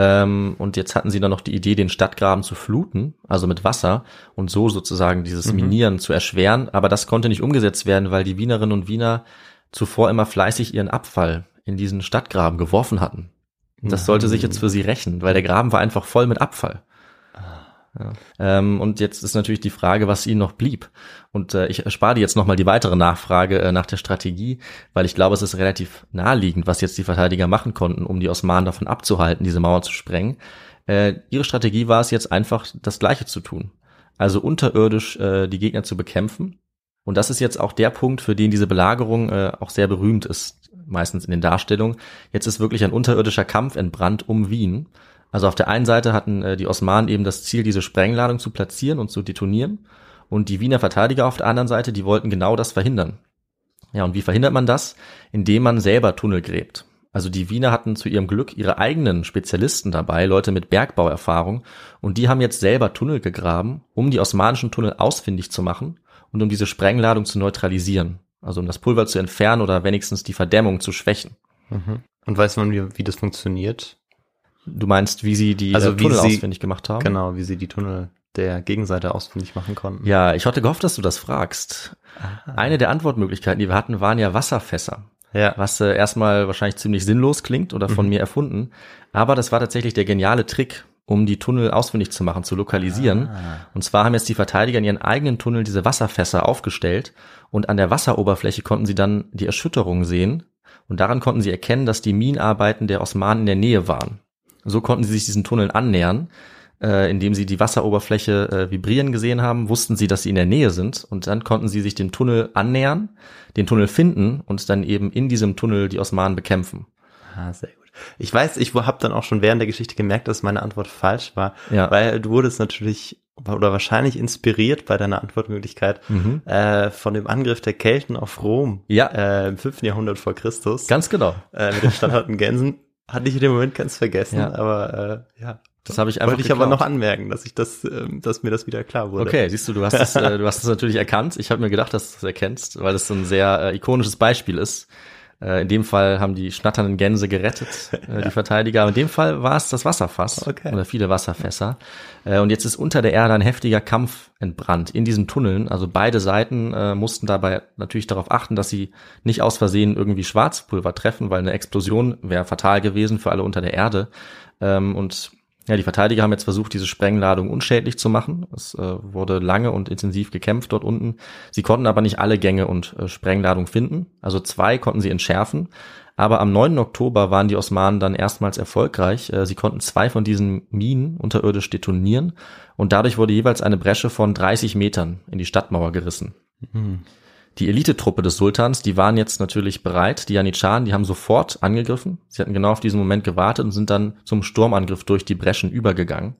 Ähm, und jetzt hatten sie dann noch die Idee, den Stadtgraben zu fluten, also mit Wasser und so sozusagen dieses Minieren zu erschweren. Aber das konnte nicht umgesetzt werden, weil die Wienerinnen und Wiener zuvor immer fleißig ihren Abfall in diesen Stadtgraben geworfen hatten. Das sollte sich jetzt für sie rächen, weil der Graben war einfach voll mit Abfall. Ähm, und jetzt ist natürlich die Frage, was ihnen noch blieb. Und äh, ich erspare dir jetzt nochmal die weitere Nachfrage äh, nach der Strategie, weil ich glaube, es ist relativ naheliegend, was jetzt die Verteidiger machen konnten, um die Osmanen davon abzuhalten, diese Mauer zu sprengen. Äh, ihre Strategie war es jetzt einfach, das Gleiche zu tun. Also unterirdisch äh, die Gegner zu bekämpfen. Und das ist jetzt auch der Punkt, für den diese Belagerung äh, auch sehr berühmt ist, meistens in den Darstellungen. Jetzt ist wirklich ein unterirdischer Kampf entbrannt um Wien. Also auf der einen Seite hatten äh, die Osmanen eben das Ziel, diese Sprengladung zu platzieren und zu detonieren. Und die Wiener Verteidiger auf der anderen Seite, die wollten genau das verhindern. Ja, und wie verhindert man das? Indem man selber Tunnel gräbt. Also die Wiener hatten zu ihrem Glück ihre eigenen Spezialisten dabei, Leute mit Bergbauerfahrung, und die haben jetzt selber Tunnel gegraben, um die osmanischen Tunnel ausfindig zu machen und um diese Sprengladung zu neutralisieren. Also um das Pulver zu entfernen oder wenigstens die Verdämmung zu schwächen. Mhm. Und weiß man, wie, wie das funktioniert? Du meinst, wie sie die Also äh, wie Tunnel sie- ausfindig gemacht haben? Genau, wie sie die Tunnel der Gegenseite ausfindig machen konnten. Ja, ich hatte gehofft, dass du das fragst. Eine der Antwortmöglichkeiten, die wir hatten, waren ja Wasserfässer. Ja. Was äh, erstmal wahrscheinlich ziemlich sinnlos klingt oder von mir erfunden. Aber das war tatsächlich der geniale Trick, um die Tunnel ausfindig zu machen, zu lokalisieren. Und zwar haben jetzt die Verteidiger in ihren eigenen Tunnel diese Wasserfässer aufgestellt und an der Wasseroberfläche konnten sie dann die Erschütterung sehen. Und daran konnten sie erkennen, dass die Minenarbeiten der Osmanen in der Nähe waren. So konnten sie sich diesen Tunneln annähern. Äh, indem sie die Wasseroberfläche äh, vibrieren gesehen haben, wussten sie, dass sie in der Nähe sind und dann konnten sie sich dem Tunnel annähern, den Tunnel finden und dann eben in diesem Tunnel die Osmanen bekämpfen. Ah, sehr gut. Ich weiß, ich habe dann auch schon während der Geschichte gemerkt, dass meine Antwort falsch war, Ja. weil du wurdest natürlich oder wahrscheinlich inspiriert bei deiner Antwortmöglichkeit äh, von dem Angriff der Kelten auf Rom Mhm. Ja. äh, im 5. Jahrhundert vor Christus Ganz genau. äh, mit den Standharten Gänsen. Hatte ich in dem Moment ganz vergessen, Ja. aber äh, ja. Das habe ich einfach Wollte ich aber geklaut. noch anmerken, dass ich das, ähm, dass mir das wieder klar wurde. Okay, siehst du, du hast es, äh, du hast es natürlich erkannt. Ich habe mir gedacht, dass du es erkennst, weil es so ein sehr äh, ikonisches Beispiel ist. Äh, in dem Fall haben die schnatternden Gänse gerettet, [laughs] äh, die Verteidiger. In dem Fall war es das Wasserfass Okay. oder viele Wasserfässer. Äh, und jetzt ist unter der Erde ein heftiger Kampf entbrannt in diesen Tunneln. Also beide Seiten äh, mussten dabei natürlich darauf achten, dass sie nicht aus Versehen irgendwie Schwarzpulver treffen, weil eine Explosion wäre fatal gewesen für alle unter der Erde. Ähm, und ja, die Verteidiger haben jetzt versucht, diese Sprengladung unschädlich zu machen. Es äh, wurde lange und intensiv gekämpft dort unten. Sie konnten aber nicht alle Gänge und äh, Sprengladung finden. Also zwei konnten sie entschärfen. Aber am 9. Oktober waren die Osmanen dann erstmals erfolgreich. Äh, sie konnten zwei von diesen Minen unterirdisch detonieren und dadurch wurde jeweils eine Bresche von 30 Metern in die Stadtmauer gerissen. Die Elitetruppe des Sultans, die waren jetzt natürlich bereit. Die Janitscharen, die haben sofort angegriffen. Sie hatten genau auf diesen Moment gewartet und sind dann zum Sturmangriff durch die Breschen übergegangen.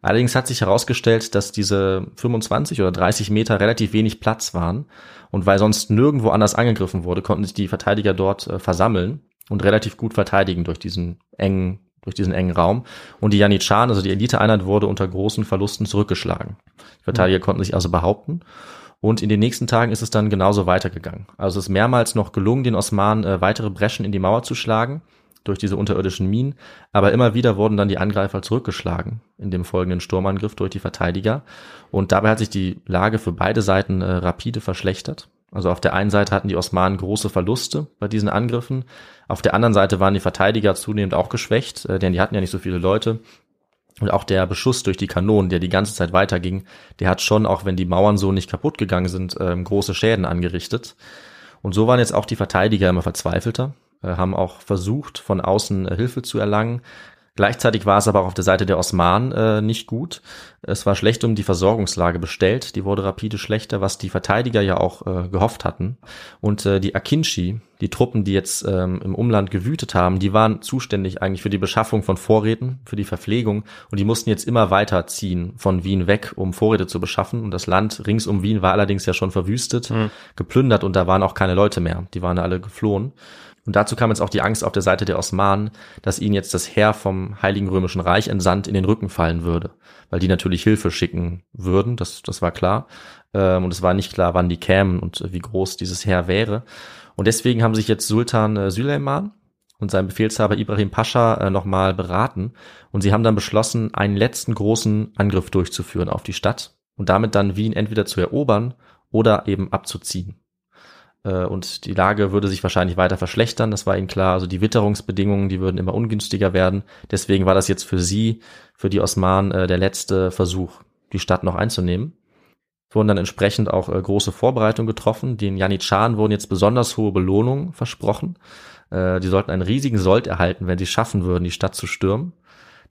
Allerdings hat sich herausgestellt, dass diese 25 oder 30 Meter relativ wenig Platz waren. Und weil sonst nirgendwo anders angegriffen wurde, konnten sich die Verteidiger dort äh, versammeln und relativ gut verteidigen durch diesen engen, durch diesen engen Raum. Und die Janitscharen, also die Eliteeinheit, wurde unter großen Verlusten zurückgeschlagen. Die Verteidiger konnten sich also behaupten. Und in den nächsten Tagen ist es dann genauso weitergegangen. Also es ist mehrmals noch gelungen, den Osmanen äh, weitere Breschen in die Mauer zu schlagen. durch diese unterirdischen Minen, aber immer wieder wurden dann die Angreifer zurückgeschlagen in dem folgenden Sturmangriff durch die Verteidiger und dabei hat sich die Lage für beide Seiten äh, rapide verschlechtert. Also auf der einen Seite hatten die Osmanen große Verluste bei diesen Angriffen, auf der anderen Seite waren die Verteidiger zunehmend auch geschwächt, äh, denn die hatten ja nicht so viele Leute und auch der Beschuss durch die Kanonen, der die ganze Zeit weiterging, der hat schon, auch wenn die Mauern so nicht kaputt gegangen sind, ähm, große Schäden angerichtet. Und so waren jetzt auch die Verteidiger immer verzweifelter, äh, haben auch versucht, von außen äh, Hilfe zu erlangen, Gleichzeitig war es aber auch auf der Seite der Osmanen äh, nicht gut. Es war schlecht um die Versorgungslage bestellt. Die wurde rapide schlechter, was die Verteidiger ja auch äh, gehofft hatten. Und äh, die Akinchi, die Truppen, die jetzt ähm, im Umland gewütet haben, die waren zuständig eigentlich für die Beschaffung von Vorräten, für die Verpflegung. Und die mussten jetzt immer weiter ziehen von Wien weg, um Vorräte zu beschaffen. Und das Land rings um Wien war allerdings ja schon verwüstet, mhm. geplündert und da waren auch keine Leute mehr. Die waren alle geflohen. Und dazu kam jetzt auch die Angst auf der Seite der Osmanen, dass ihnen jetzt das Heer vom Heiligen Römischen Reich entsandt in den Rücken fallen würde, weil die natürlich Hilfe schicken würden, das, das war klar. Ähm, und es war nicht klar, wann die kämen und wie groß dieses Heer wäre. Und deswegen haben sich jetzt Sultan äh, Süleyman und sein Befehlshaber Ibrahim Pascha äh, nochmal beraten und sie haben dann beschlossen, einen letzten großen Angriff durchzuführen auf die Stadt und damit dann Wien entweder zu erobern oder eben abzuziehen. Äh, und die Lage würde sich wahrscheinlich weiter verschlechtern, das war ihnen klar. Also die Witterungsbedingungen, die würden immer ungünstiger werden. Deswegen war das jetzt für sie, für die Osmanen, äh, der letzte Versuch, die Stadt noch einzunehmen. Wurden dann entsprechend auch äh, große Vorbereitungen getroffen. Den Janitscharen wurden jetzt besonders hohe Belohnungen versprochen. die sollten einen riesigen Sold erhalten, wenn sie schaffen würden, die Stadt zu stürmen.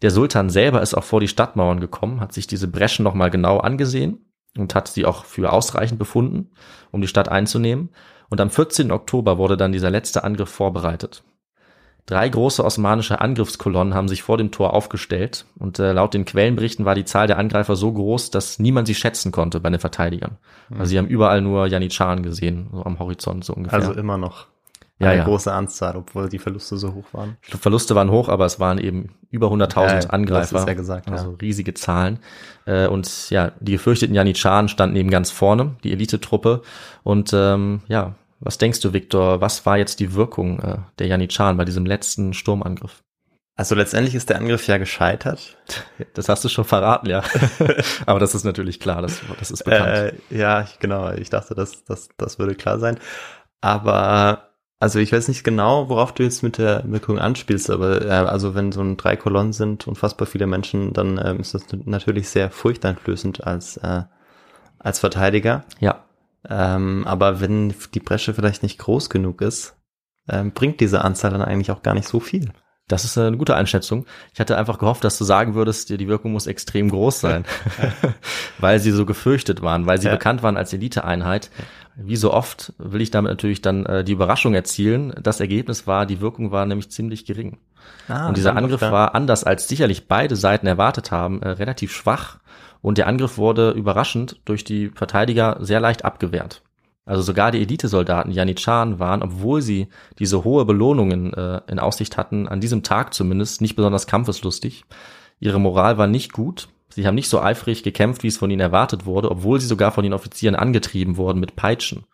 Der Sultan selber ist auch vor die Stadtmauern gekommen, hat sich diese Breschen nochmal genau angesehen und hat sie auch für ausreichend befunden, um die Stadt einzunehmen. Und am 14. Oktober wurde dann dieser letzte Angriff vorbereitet. Drei große osmanische Angriffskolonnen haben sich vor dem Tor aufgestellt und äh, laut den Quellenberichten war die Zahl der Angreifer so groß, dass niemand sie schätzen konnte bei den Verteidigern. Mhm. Also sie haben überall nur Janitscharen gesehen, so am Horizont so ungefähr. Also immer noch ja, eine ja. große Anzahl, obwohl die Verluste so hoch waren. Die Verluste waren hoch, aber es waren eben über 100.000 ja, Angreifer. Ja gesagt, also riesige Zahlen. Äh, und ja, die gefürchteten Janitscharen standen eben ganz vorne, die Elitetruppe. Und ähm, ja, was denkst du, Viktor, was war jetzt die Wirkung äh, der Janitscharen bei diesem letzten Sturmangriff? Also letztendlich ist der Angriff ja gescheitert. [laughs] Das hast du schon verraten, ja. [laughs] Aber das ist natürlich klar, das, das ist bekannt. Äh, ja, genau. Ich dachte, das, das, das würde klar sein. Aber also ich weiß nicht genau, worauf du jetzt mit der Wirkung anspielst, aber äh, also wenn so ein drei Kolonnen sind, unfassbar viele Menschen, dann ähm, ist das natürlich sehr furchteinflößend als äh, als Verteidiger. Ja. Ähm, aber wenn die Bresche vielleicht nicht groß genug ist, ähm, bringt diese Anzahl dann eigentlich auch gar nicht so viel. Das ist eine gute Einschätzung. Ich hatte einfach gehofft, dass du sagen würdest, die Wirkung muss extrem groß sein, [laughs] weil sie so gefürchtet waren, weil sie ja. bekannt waren als Eliteeinheit. Wie so oft will ich damit natürlich dann äh, die Überraschung erzielen. Das Ergebnis war, die Wirkung war nämlich ziemlich gering. Ah, und dieser Angriff war anders als sicherlich beide Seiten erwartet haben, äh, relativ schwach und der Angriff wurde überraschend durch die Verteidiger sehr leicht abgewehrt. Also sogar die Elitesoldaten Janitscharen waren, obwohl sie diese hohe Belohnungen äh, in Aussicht hatten, an diesem Tag zumindest nicht besonders kampfeslustig. Ihre Moral war nicht gut. Sie haben nicht so eifrig gekämpft, wie es von ihnen erwartet wurde, obwohl sie sogar von den Offizieren angetrieben wurden mit Peitschen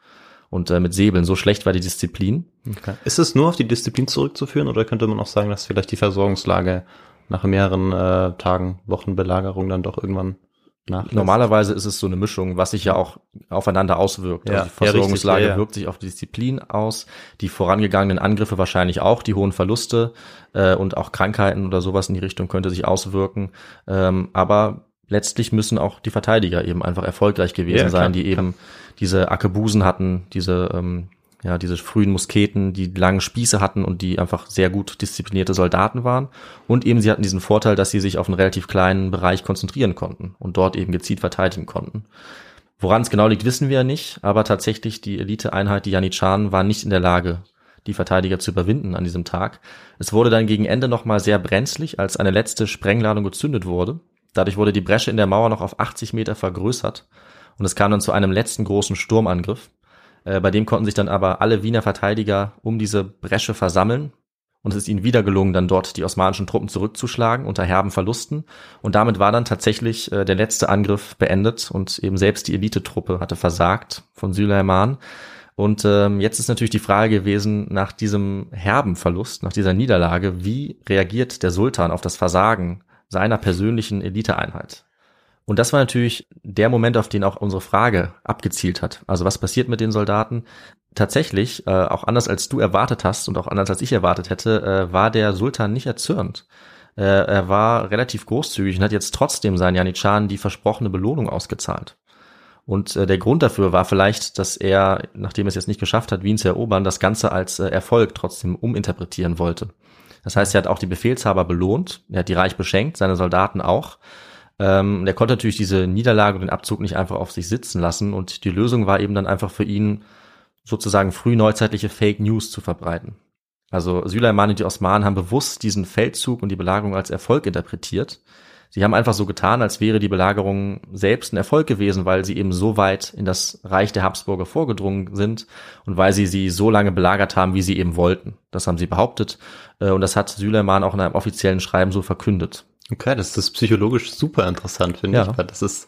und äh, mit Säbeln. So schlecht war die Disziplin. Okay. Ist es nur auf die Disziplin zurückzuführen oder könnte man auch sagen, dass vielleicht die Versorgungslage nach mehreren äh, Tagen, Wochen Belagerung dann doch irgendwann nachlässt. Normalerweise ist es so eine Mischung, was sich ja auch aufeinander auswirkt. Ja, also die Versorgungslage ja, ja, wirkt sich auf die Disziplin aus, die vorangegangenen Angriffe wahrscheinlich auch, die hohen Verluste äh, und auch Krankheiten oder sowas in die Richtung könnte sich auswirken. Ähm, aber letztlich müssen auch die Verteidiger eben einfach erfolgreich gewesen sein, die eben diese Akebusen hatten, diese ähm, ja, diese frühen Musketen, die langen Spieße hatten und die einfach sehr gut disziplinierte Soldaten waren. Und eben sie hatten diesen Vorteil, dass sie sich auf einen relativ kleinen Bereich konzentrieren konnten und dort eben gezielt verteidigen konnten. Woran es genau liegt, wissen wir ja nicht, aber tatsächlich die Eliteeinheit, die Janitscharen, war nicht in der Lage, die Verteidiger zu überwinden an diesem Tag. Es wurde dann gegen Ende nochmal sehr brenzlig, als eine letzte Sprengladung gezündet wurde. Dadurch wurde die Bresche in der Mauer noch auf 80 Meter vergrößert und es kam dann zu einem letzten großen Sturmangriff. Äh, bei dem konnten sich dann aber alle Wiener Verteidiger um diese Bresche versammeln. Und es ist ihnen wieder gelungen, dann dort die osmanischen Truppen zurückzuschlagen unter herben Verlusten. Und damit war dann tatsächlich äh, der letzte Angriff beendet und eben selbst die Elitetruppe hatte versagt von Süleyman. Und ähm, jetzt ist natürlich die Frage gewesen, nach diesem herben Verlust, nach dieser Niederlage, wie reagiert der Sultan auf das Versagen seiner persönlichen Eliteeinheit? Und das war natürlich der Moment, auf den auch unsere Frage abgezielt hat. Also was passiert mit den Soldaten? Tatsächlich, äh, auch anders als du erwartet hast und auch anders als ich erwartet hätte, äh, war der Sultan nicht erzürnt. Äh, er war relativ großzügig und hat jetzt trotzdem seinen Janitscharen die versprochene Belohnung ausgezahlt. Und äh, der Grund dafür war vielleicht, dass er, nachdem er es jetzt nicht geschafft hat, Wien zu erobern, das Ganze als äh, Erfolg trotzdem uminterpretieren wollte. Das heißt, er hat auch die Befehlshaber belohnt, er hat die reich beschenkt, seine Soldaten auch. Ähm, er konnte natürlich diese Niederlage und den Abzug nicht einfach auf sich sitzen lassen und die Lösung war eben dann einfach für ihn sozusagen frühneuzeitliche Fake News zu verbreiten. Also Süleyman und die Osmanen haben bewusst diesen Feldzug und die Belagerung als Erfolg interpretiert. Sie haben einfach so getan, als wäre die Belagerung selbst ein Erfolg gewesen, weil sie eben so weit in das Reich der Habsburger vorgedrungen sind und weil sie sie so lange belagert haben, wie sie eben wollten. Das haben sie behauptet äh, und das hat Süleyman auch in einem offiziellen Schreiben so verkündet. Okay, das ist psychologisch super interessant, finde Ja. ich, weil das ist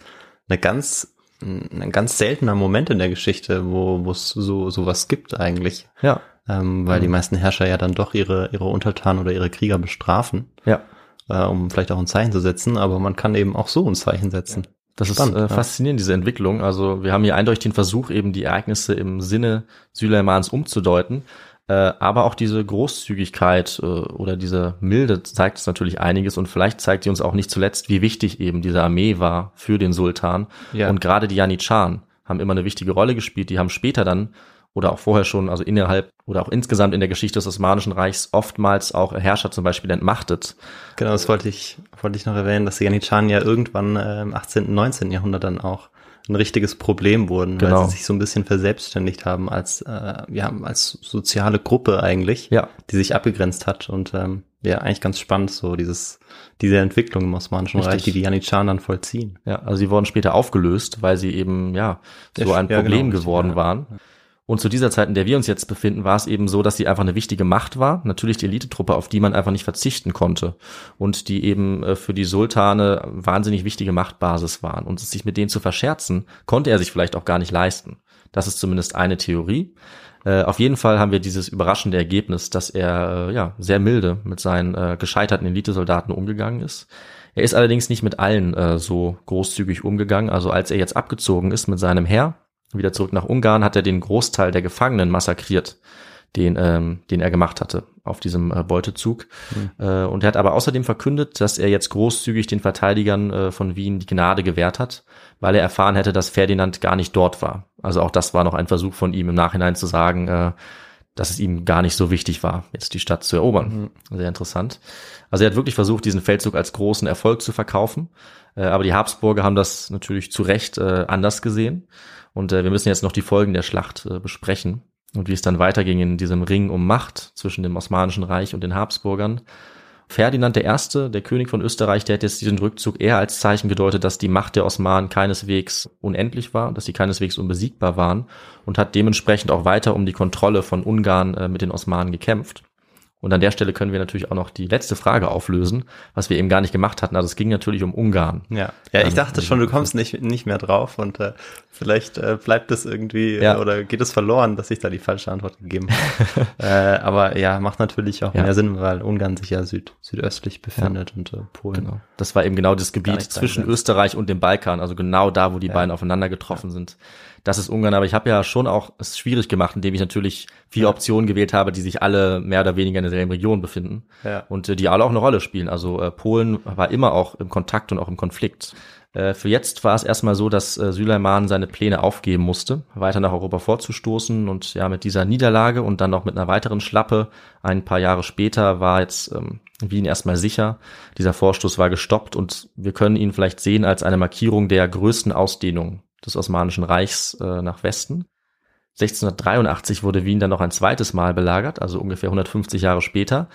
eine ganz, ein ganz seltener Moment in der Geschichte, wo wo es so sowas gibt eigentlich, Ja, ähm, weil Mhm. die meisten Herrscher ja dann doch ihre ihre Untertanen oder ihre Krieger bestrafen, ja. äh, um vielleicht auch ein Zeichen zu setzen, aber man kann eben auch so ein Zeichen setzen. Das Spannend, ist äh, ja. faszinierend, diese Entwicklung. Also wir haben hier eindeutig den Versuch, eben die Ereignisse im Sinne Süleimans umzudeuten. Äh, aber auch diese Großzügigkeit äh, oder diese Milde zeigt uns natürlich einiges und vielleicht zeigt sie uns auch nicht zuletzt, wie wichtig eben diese Armee war für den Sultan. Ja. Und gerade die Janitscharen haben immer eine wichtige Rolle gespielt. Die haben später dann oder auch vorher schon, also innerhalb oder auch insgesamt in der Geschichte des Osmanischen Reichs oftmals auch Herrscher zum Beispiel entmachtet. Genau, das wollte ich, wollte ich noch erwähnen, dass die Janitscharen ja irgendwann äh, im 18., und 19. Jahrhundert dann auch ein richtiges Problem wurden, Genau. weil sie sich so ein bisschen verselbstständigt haben als, äh, ja, als soziale Gruppe eigentlich, Ja. die sich abgegrenzt hat und ähm, ja, eigentlich ganz spannend, so dieses, diese Entwicklung im Osmanischen Richtig. Reich, die die Janitscharen dann vollziehen. Ja, also sie wurden später aufgelöst, weil sie eben, ja, so ein ja, Problem genau, geworden ja. waren. Und zu dieser Zeit, in der wir uns jetzt befinden, war es eben so, dass sie einfach eine wichtige Macht war. Natürlich die Elitetruppe, auf die man einfach nicht verzichten konnte. Und die eben äh, für die Sultane wahnsinnig wichtige Machtbasis waren. Und sich mit denen zu verscherzen, konnte er sich vielleicht auch gar nicht leisten. Das ist zumindest eine Theorie. Äh, auf jeden Fall haben wir dieses überraschende Ergebnis, dass er äh, ja sehr milde mit seinen gescheiterten Elitesoldaten umgegangen ist. Er ist allerdings nicht mit allen so großzügig umgegangen. Also als er jetzt abgezogen ist mit seinem Heer, wieder zurück nach Ungarn, hat er den Großteil der Gefangenen massakriert, den, ähm, den er gemacht hatte auf diesem äh, Beutezug. Äh, und er hat aber außerdem verkündet, dass er jetzt großzügig den Verteidigern äh, von Wien die Gnade gewährt hat, weil er erfahren hätte, dass Ferdinand gar nicht dort war. Also auch das war noch ein Versuch von ihm im Nachhinein zu sagen, äh, dass es ihm gar nicht so wichtig war, jetzt die Stadt zu erobern. Sehr interessant. Also er hat wirklich versucht, diesen Feldzug als großen Erfolg zu verkaufen. Äh, aber die Habsburger haben das natürlich zu Recht äh, anders gesehen. Und äh, wir müssen jetzt noch die Folgen der Schlacht besprechen und wie es dann weiterging in diesem Ring um Macht zwischen dem Osmanischen Reich und den Habsburgern. Ferdinand I., der König von Österreich, der hat jetzt diesen Rückzug eher als Zeichen gedeutet, dass die Macht der Osmanen keineswegs unendlich war, dass sie keineswegs unbesiegbar waren und hat dementsprechend auch weiter um die Kontrolle von Ungarn äh, mit den Osmanen gekämpft. Und an der Stelle können wir natürlich auch noch die letzte Frage auflösen, was wir eben gar nicht gemacht hatten. Also es ging natürlich um Ungarn. Ja, ja, ich Ähm, dachte schon, du kommst nicht, nicht mehr drauf und äh, vielleicht äh, bleibt es irgendwie Ja. äh, oder geht es verloren, dass ich da die falsche Antwort gegeben habe. [laughs] äh, aber ja, macht natürlich auch Ja. mehr Sinn, weil Ungarn sich ja süd, südöstlich befindet und äh, Polen. Genau. Das war eben genau das Gebiet zwischen. Österreich und dem Balkan, also genau da, wo die Ja. beiden aufeinander getroffen sind. Das ist Ungarn, aber ich habe ja schon auch es schwierig gemacht, indem ich natürlich vier Optionen gewählt habe, die sich alle mehr oder weniger in derselben Region befinden Ja. und äh, die alle auch eine Rolle spielen. Also äh, Polen war immer auch im Kontakt und auch im Konflikt. Äh, für jetzt war es erstmal so, dass äh, Süleyman seine Pläne aufgeben musste, weiter nach Europa vorzustoßen und ja mit dieser Niederlage und dann noch mit einer weiteren Schlappe ein paar Jahre später war jetzt ähm, Wien erstmal sicher. Dieser Vorstoß war gestoppt und wir können ihn vielleicht sehen als eine Markierung der größten Ausdehnung des Osmanischen Reichs äh, nach Westen. 1683 wurde Wien dann noch ein zweites Mal belagert, also ungefähr 150 Jahre später.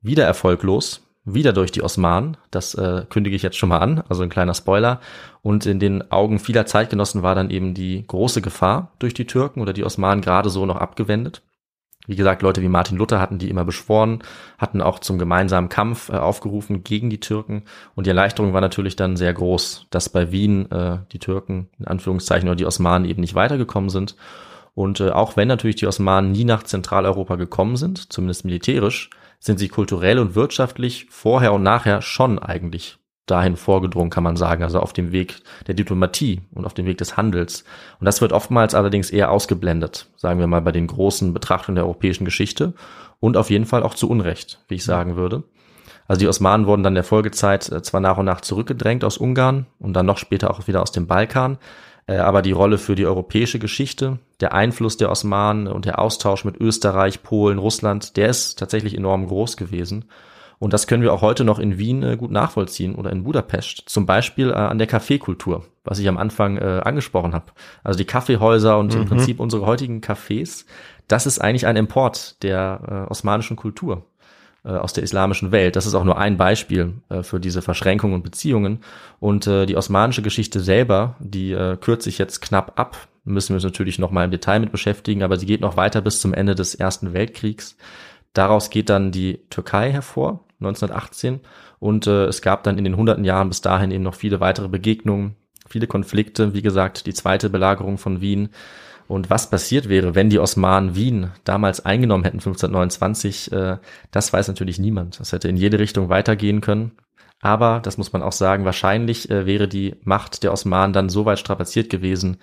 Wieder erfolglos, wieder durch die Osmanen. Das äh, kündige ich jetzt schon mal an, also ein kleiner Spoiler. Und in den Augen vieler Zeitgenossen war dann eben die große Gefahr durch die Türken oder die Osmanen gerade so noch abgewendet. Wie gesagt, Leute wie Martin Luther hatten die immer beschworen, hatten auch zum gemeinsamen Kampf äh, aufgerufen gegen die Türken. Und die Erleichterung war natürlich dann sehr groß, dass bei Wien äh, die Türken in Anführungszeichen oder die Osmanen eben nicht weitergekommen sind. Und äh, auch wenn natürlich die Osmanen nie nach Zentraleuropa gekommen sind, zumindest militärisch, sind sie kulturell und wirtschaftlich vorher und nachher schon eigentlich dahin vorgedrungen, kann man sagen, also auf dem Weg der Diplomatie und auf dem Weg des Handels. Und das wird oftmals allerdings eher ausgeblendet, sagen wir mal bei den großen Betrachtungen der europäischen Geschichte und auf jeden Fall auch zu Unrecht, wie ich sagen würde. Also die Osmanen wurden dann der Folgezeit äh, zwar nach und nach zurückgedrängt aus Ungarn und dann noch später auch wieder aus dem Balkan, äh, aber die Rolle für die europäische Geschichte, der Einfluss der Osmanen und der Austausch mit Österreich, Polen, Russland, der ist tatsächlich enorm groß gewesen. Und das können wir auch heute noch in Wien äh, gut nachvollziehen oder in Budapest. Zum Beispiel äh, an der Kaffeekultur, was ich am Anfang äh, angesprochen habe. Also die Kaffeehäuser und mhm. im Prinzip unsere heutigen Cafés, das ist eigentlich ein Import der äh, osmanischen Kultur äh, aus der islamischen Welt. Das ist auch nur ein Beispiel äh, für diese Verschränkungen und Beziehungen. Und äh, die osmanische Geschichte selber, die äh, kürze ich jetzt knapp ab, müssen wir uns natürlich noch mal im Detail mit beschäftigen, aber sie geht noch weiter bis zum Ende des Ersten Weltkriegs. Daraus geht dann die Türkei hervor, 1918. Und äh, es gab dann in den hunderten Jahren bis dahin eben noch viele weitere Begegnungen, viele Konflikte. Wie gesagt, die zweite Belagerung von Wien. Und was passiert wäre, wenn die Osmanen Wien damals eingenommen hätten, 1529, äh, das weiß natürlich niemand. Das hätte in jede Richtung weitergehen können. Aber, das muss man auch sagen, wahrscheinlich äh, wäre die Macht der Osmanen dann so weit strapaziert gewesen,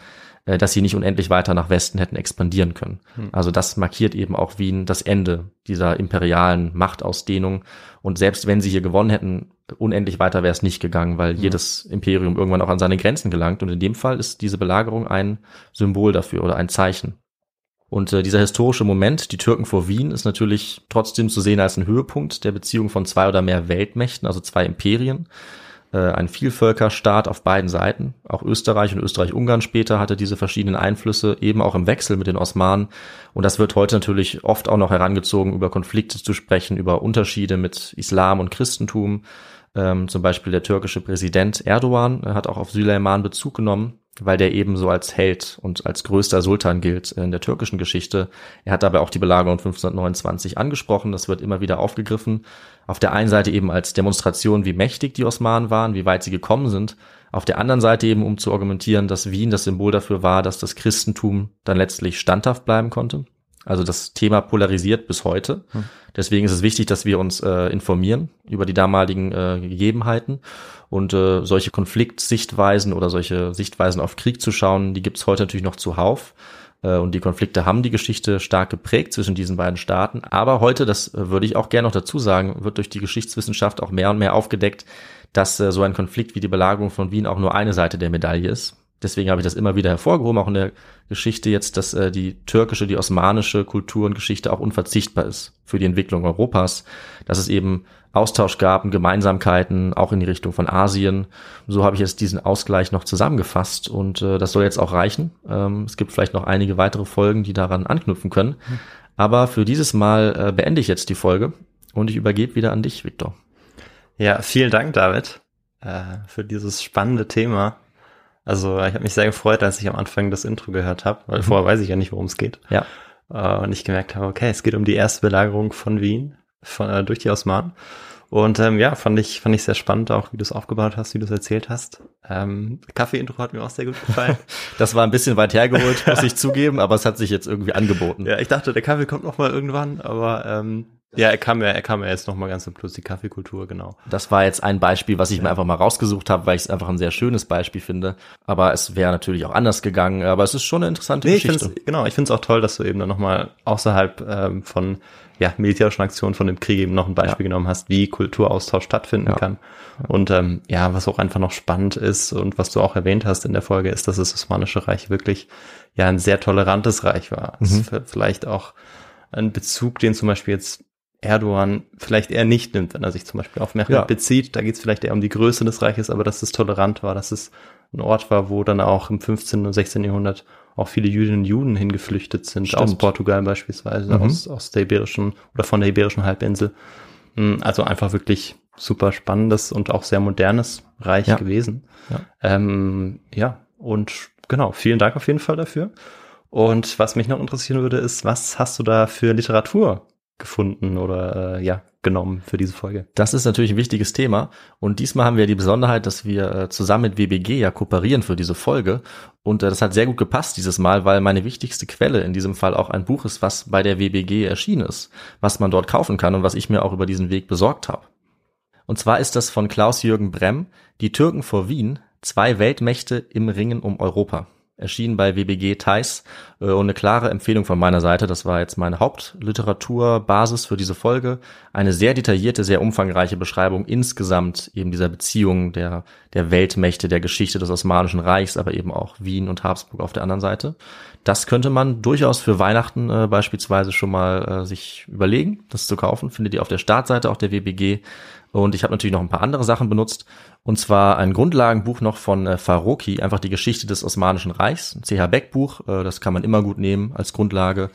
äh, dass sie nicht unendlich weiter nach Westen hätten expandieren können. Hm. Also das markiert eben auch Wien das Ende dieser imperialen Machtausdehnung. Und selbst wenn sie hier gewonnen hätten, unendlich weiter wäre es nicht gegangen, weil hm. jedes Imperium irgendwann auch an seine Grenzen gelangt. Und in dem Fall ist diese Belagerung ein Symbol dafür oder ein Zeichen. Und äh, dieser historische Moment, die Türken vor Wien, ist natürlich trotzdem zu sehen als ein Höhepunkt der Beziehung von zwei oder mehr Weltmächten, also zwei Imperien ein Vielvölkerstaat auf beiden Seiten. Auch Österreich und Österreich-Ungarn später hatte diese verschiedenen Einflüsse, eben auch im Wechsel mit den Osmanen. Und das wird heute natürlich oft auch noch herangezogen, über Konflikte zu sprechen, über Unterschiede mit Islam und Christentum. Ähm, zum Beispiel der türkische Präsident Erdogan hat auch auf Süleyman Bezug genommen weil der eben so als Held und als größter Sultan gilt in der türkischen Geschichte. Er hat dabei auch die Belagerung 1529 angesprochen, das wird immer wieder aufgegriffen. Auf der einen Seite eben als Demonstration, wie mächtig die Osmanen waren, wie weit sie gekommen sind. Auf der anderen Seite eben, um zu argumentieren, dass Wien das Symbol dafür war, dass das Christentum dann letztlich standhaft bleiben konnte. Also das Thema polarisiert bis heute. Hm. Deswegen ist es wichtig, dass wir uns äh, informieren über die damaligen äh, Gegebenheiten und äh, solche Konfliktsichtweisen oder solche Sichtweisen auf Krieg zu schauen, die gibt's heute natürlich noch zuhauf. Äh, und die Konflikte haben die Geschichte stark geprägt zwischen diesen beiden Staaten. Aber heute, das äh, würde ich auch gerne noch dazu sagen, wird durch die Geschichtswissenschaft auch mehr und mehr aufgedeckt, dass äh, so ein Konflikt wie die Belagerung von Wien auch nur eine Seite der Medaille ist. Deswegen habe ich das immer wieder hervorgehoben, auch in der Geschichte jetzt, dass äh, die türkische, die osmanische Kultur und Geschichte auch unverzichtbar ist für die Entwicklung Europas, dass es eben Austausch gab und Gemeinsamkeiten, auch in die Richtung von Asien. So habe ich jetzt diesen Ausgleich noch zusammengefasst und äh, das soll jetzt auch reichen. Ähm, es gibt vielleicht noch einige weitere Folgen, die daran anknüpfen können. Aber für dieses Mal äh, beende ich jetzt die Folge und ich übergebe wieder an dich, Viktor. Ja, vielen Dank, David, äh, für dieses spannende Thema also ich habe mich sehr gefreut, als ich am Anfang das Intro gehört habe, weil mhm. vorher weiß ich ja nicht, worum es geht. Ja. Äh, und ich gemerkt habe, okay, es geht um die erste Belagerung von Wien von, äh, durch die Osmanen. Und ähm, ja, fand ich, fand ich sehr spannend, auch wie du es aufgebaut hast, wie du es erzählt hast. Ähm, Kaffee-Intro hat mir auch sehr gut gefallen. [laughs] das war ein bisschen weit hergeholt, muss ich zugeben, aber es hat sich jetzt irgendwie angeboten. Ja, ich dachte, der Kaffee kommt noch mal irgendwann, aber ähm, ja, er kam ja, er kam ja jetzt noch mal ganz zum Plus, die Kaffeekultur, genau. Das war jetzt ein Beispiel, was ich ja. mir einfach mal rausgesucht habe, weil ich es einfach ein sehr schönes Beispiel finde. Aber es wäre natürlich auch anders gegangen, aber es ist schon eine interessante nee, Geschichte. Ich find's, genau, ich finde es auch toll, dass du eben dann noch mal außerhalb ähm, von ja, militärischen Aktionen von dem Krieg eben noch ein Beispiel ja. genommen hast, wie Kulturaustausch stattfinden ja. kann. Und ähm, ja, was auch einfach noch spannend ist und was du auch erwähnt hast in der Folge, ist, dass das Osmanische Reich wirklich ja ein sehr tolerantes Reich war. Mhm. vielleicht auch ein Bezug, den zum Beispiel jetzt Erdogan vielleicht eher nicht nimmt, wenn er sich zum Beispiel auf Mehmet ja. bezieht. Da geht es vielleicht eher um die Größe des Reiches, aber dass es tolerant war, dass es ein Ort war, wo dann auch im 15. und 16. Jahrhundert auch viele Jüdinnen und Juden hingeflüchtet sind, Stimmt. aus Portugal beispielsweise, mhm. aus, aus der Iberischen oder von der Iberischen Halbinsel. Hm, also einfach wirklich super spannendes und auch sehr modernes Reich ja. gewesen. Ja. Ähm, ja, und genau, vielen Dank auf jeden Fall dafür. Und was mich noch interessieren würde, ist, was hast du da für Literatur gefunden oder äh, ja, genommen für diese Folge. Das ist natürlich ein wichtiges Thema. Und diesmal haben wir die Besonderheit, dass wir äh, zusammen mit WBG ja kooperieren für diese Folge. Und äh, das hat sehr gut gepasst dieses Mal, weil meine wichtigste Quelle in diesem Fall auch ein Buch ist, was bei der WBG erschienen ist, was man dort kaufen kann und was ich mir auch über diesen Weg besorgt habe. Und zwar ist das von Klaus-Jürgen Bremm, Die Türken vor Wien, zwei Weltmächte im Ringen um Europa erschienen bei WBG Thais äh, und eine klare Empfehlung von meiner Seite. Das war jetzt meine Hauptliteraturbasis für diese Folge. Eine sehr detaillierte, sehr umfangreiche Beschreibung insgesamt eben dieser Beziehung der, der Weltmächte, der Geschichte des Osmanischen Reichs, aber eben auch Wien und Habsburg auf der anderen Seite. Das könnte man durchaus für Weihnachten äh, beispielsweise schon mal äh, sich überlegen, das zu kaufen. Findet ihr auf der Startseite auch der WBG. Und ich habe natürlich noch ein paar andere Sachen benutzt. Und zwar ein Grundlagenbuch noch von äh, Faroki, einfach die Geschichte des Osmanischen Reichs, ein CH Beck Buch, äh, das kann man immer gut nehmen als Grundlage.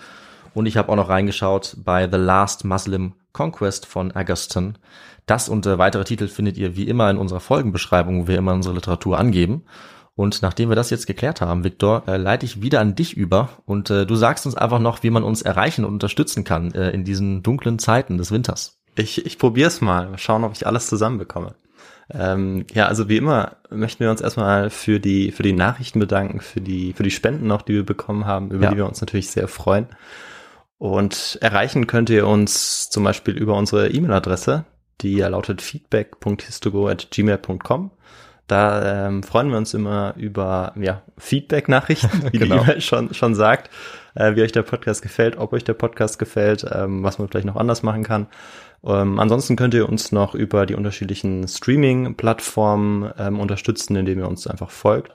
Und ich habe auch noch reingeschaut bei The Last Muslim Conquest von Augustin. Das und äh, weitere Titel findet ihr wie immer in unserer Folgenbeschreibung, wo wir immer unsere Literatur angeben. Und nachdem wir das jetzt geklärt haben, Viktor, äh, leite ich wieder an dich über und äh, du sagst uns einfach noch, wie man uns erreichen und unterstützen kann äh, in diesen dunklen Zeiten des Winters. Ich, ich probiere es mal, mal schauen, ob ich alles zusammenbekomme. Ähm, ja, also wie immer möchten wir uns erstmal für die, für die Nachrichten bedanken, für die, für die Spenden noch, die wir bekommen haben, über Ja. die wir uns natürlich sehr freuen. Und erreichen könnt ihr uns zum Beispiel über unsere E-Mail-Adresse, die ja lautet feedback.histogo.gmail.com. Da ähm, freuen wir uns immer über ja, Feedback-Nachrichten, [laughs] wie Genau. die E-Mail schon, schon sagt, äh, wie euch der Podcast gefällt, ob euch der Podcast gefällt, ähm, was man vielleicht noch anders machen kann. Ähm, ansonsten könnt ihr uns noch über die unterschiedlichen Streaming-Plattformen ähm, unterstützen, indem ihr uns einfach folgt.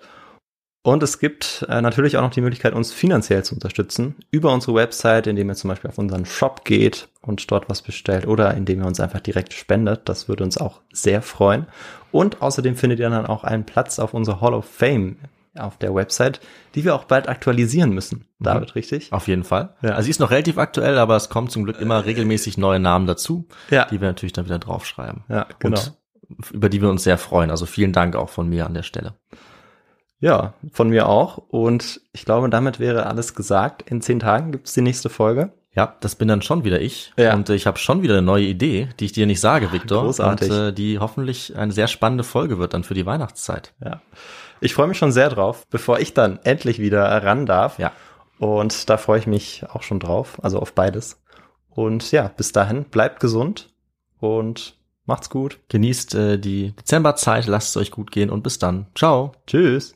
Und es gibt äh, natürlich auch noch die Möglichkeit, uns finanziell zu unterstützen über unsere Website, indem ihr zum Beispiel auf unseren Shop geht und dort was bestellt oder indem ihr uns einfach direkt spendet. Das würde uns auch sehr freuen. Und außerdem findet ihr dann auch einen Platz auf unserer Hall of Fame auf der Website, die wir auch bald aktualisieren müssen. David, richtig? Auf jeden Fall. Ja. Also sie ist noch relativ aktuell, aber es kommen zum Glück immer regelmäßig neue Namen dazu, Ja. die wir natürlich dann wieder draufschreiben. Ja, genau. Und über die wir uns sehr freuen. Also vielen Dank auch von mir an der Stelle. Ja, von mir auch. Und ich glaube, damit wäre alles gesagt. In zehn Tagen gibt's die nächste Folge. Ja, das bin dann schon wieder ich. Ja. Und äh, ich habe schon wieder eine neue Idee, die ich dir nicht sage, Victor. großartig. Und äh, die hoffentlich eine sehr spannende Folge wird dann für die Weihnachtszeit. Ja. Ich freue mich schon sehr drauf, bevor ich dann endlich wieder ran darf. Ja. Und da freue ich mich auch schon drauf, also auf beides. Und ja, bis dahin, bleibt gesund und macht's gut. Genießt äh, die Dezemberzeit, lasst es euch gut gehen und bis dann. Ciao. Tschüss.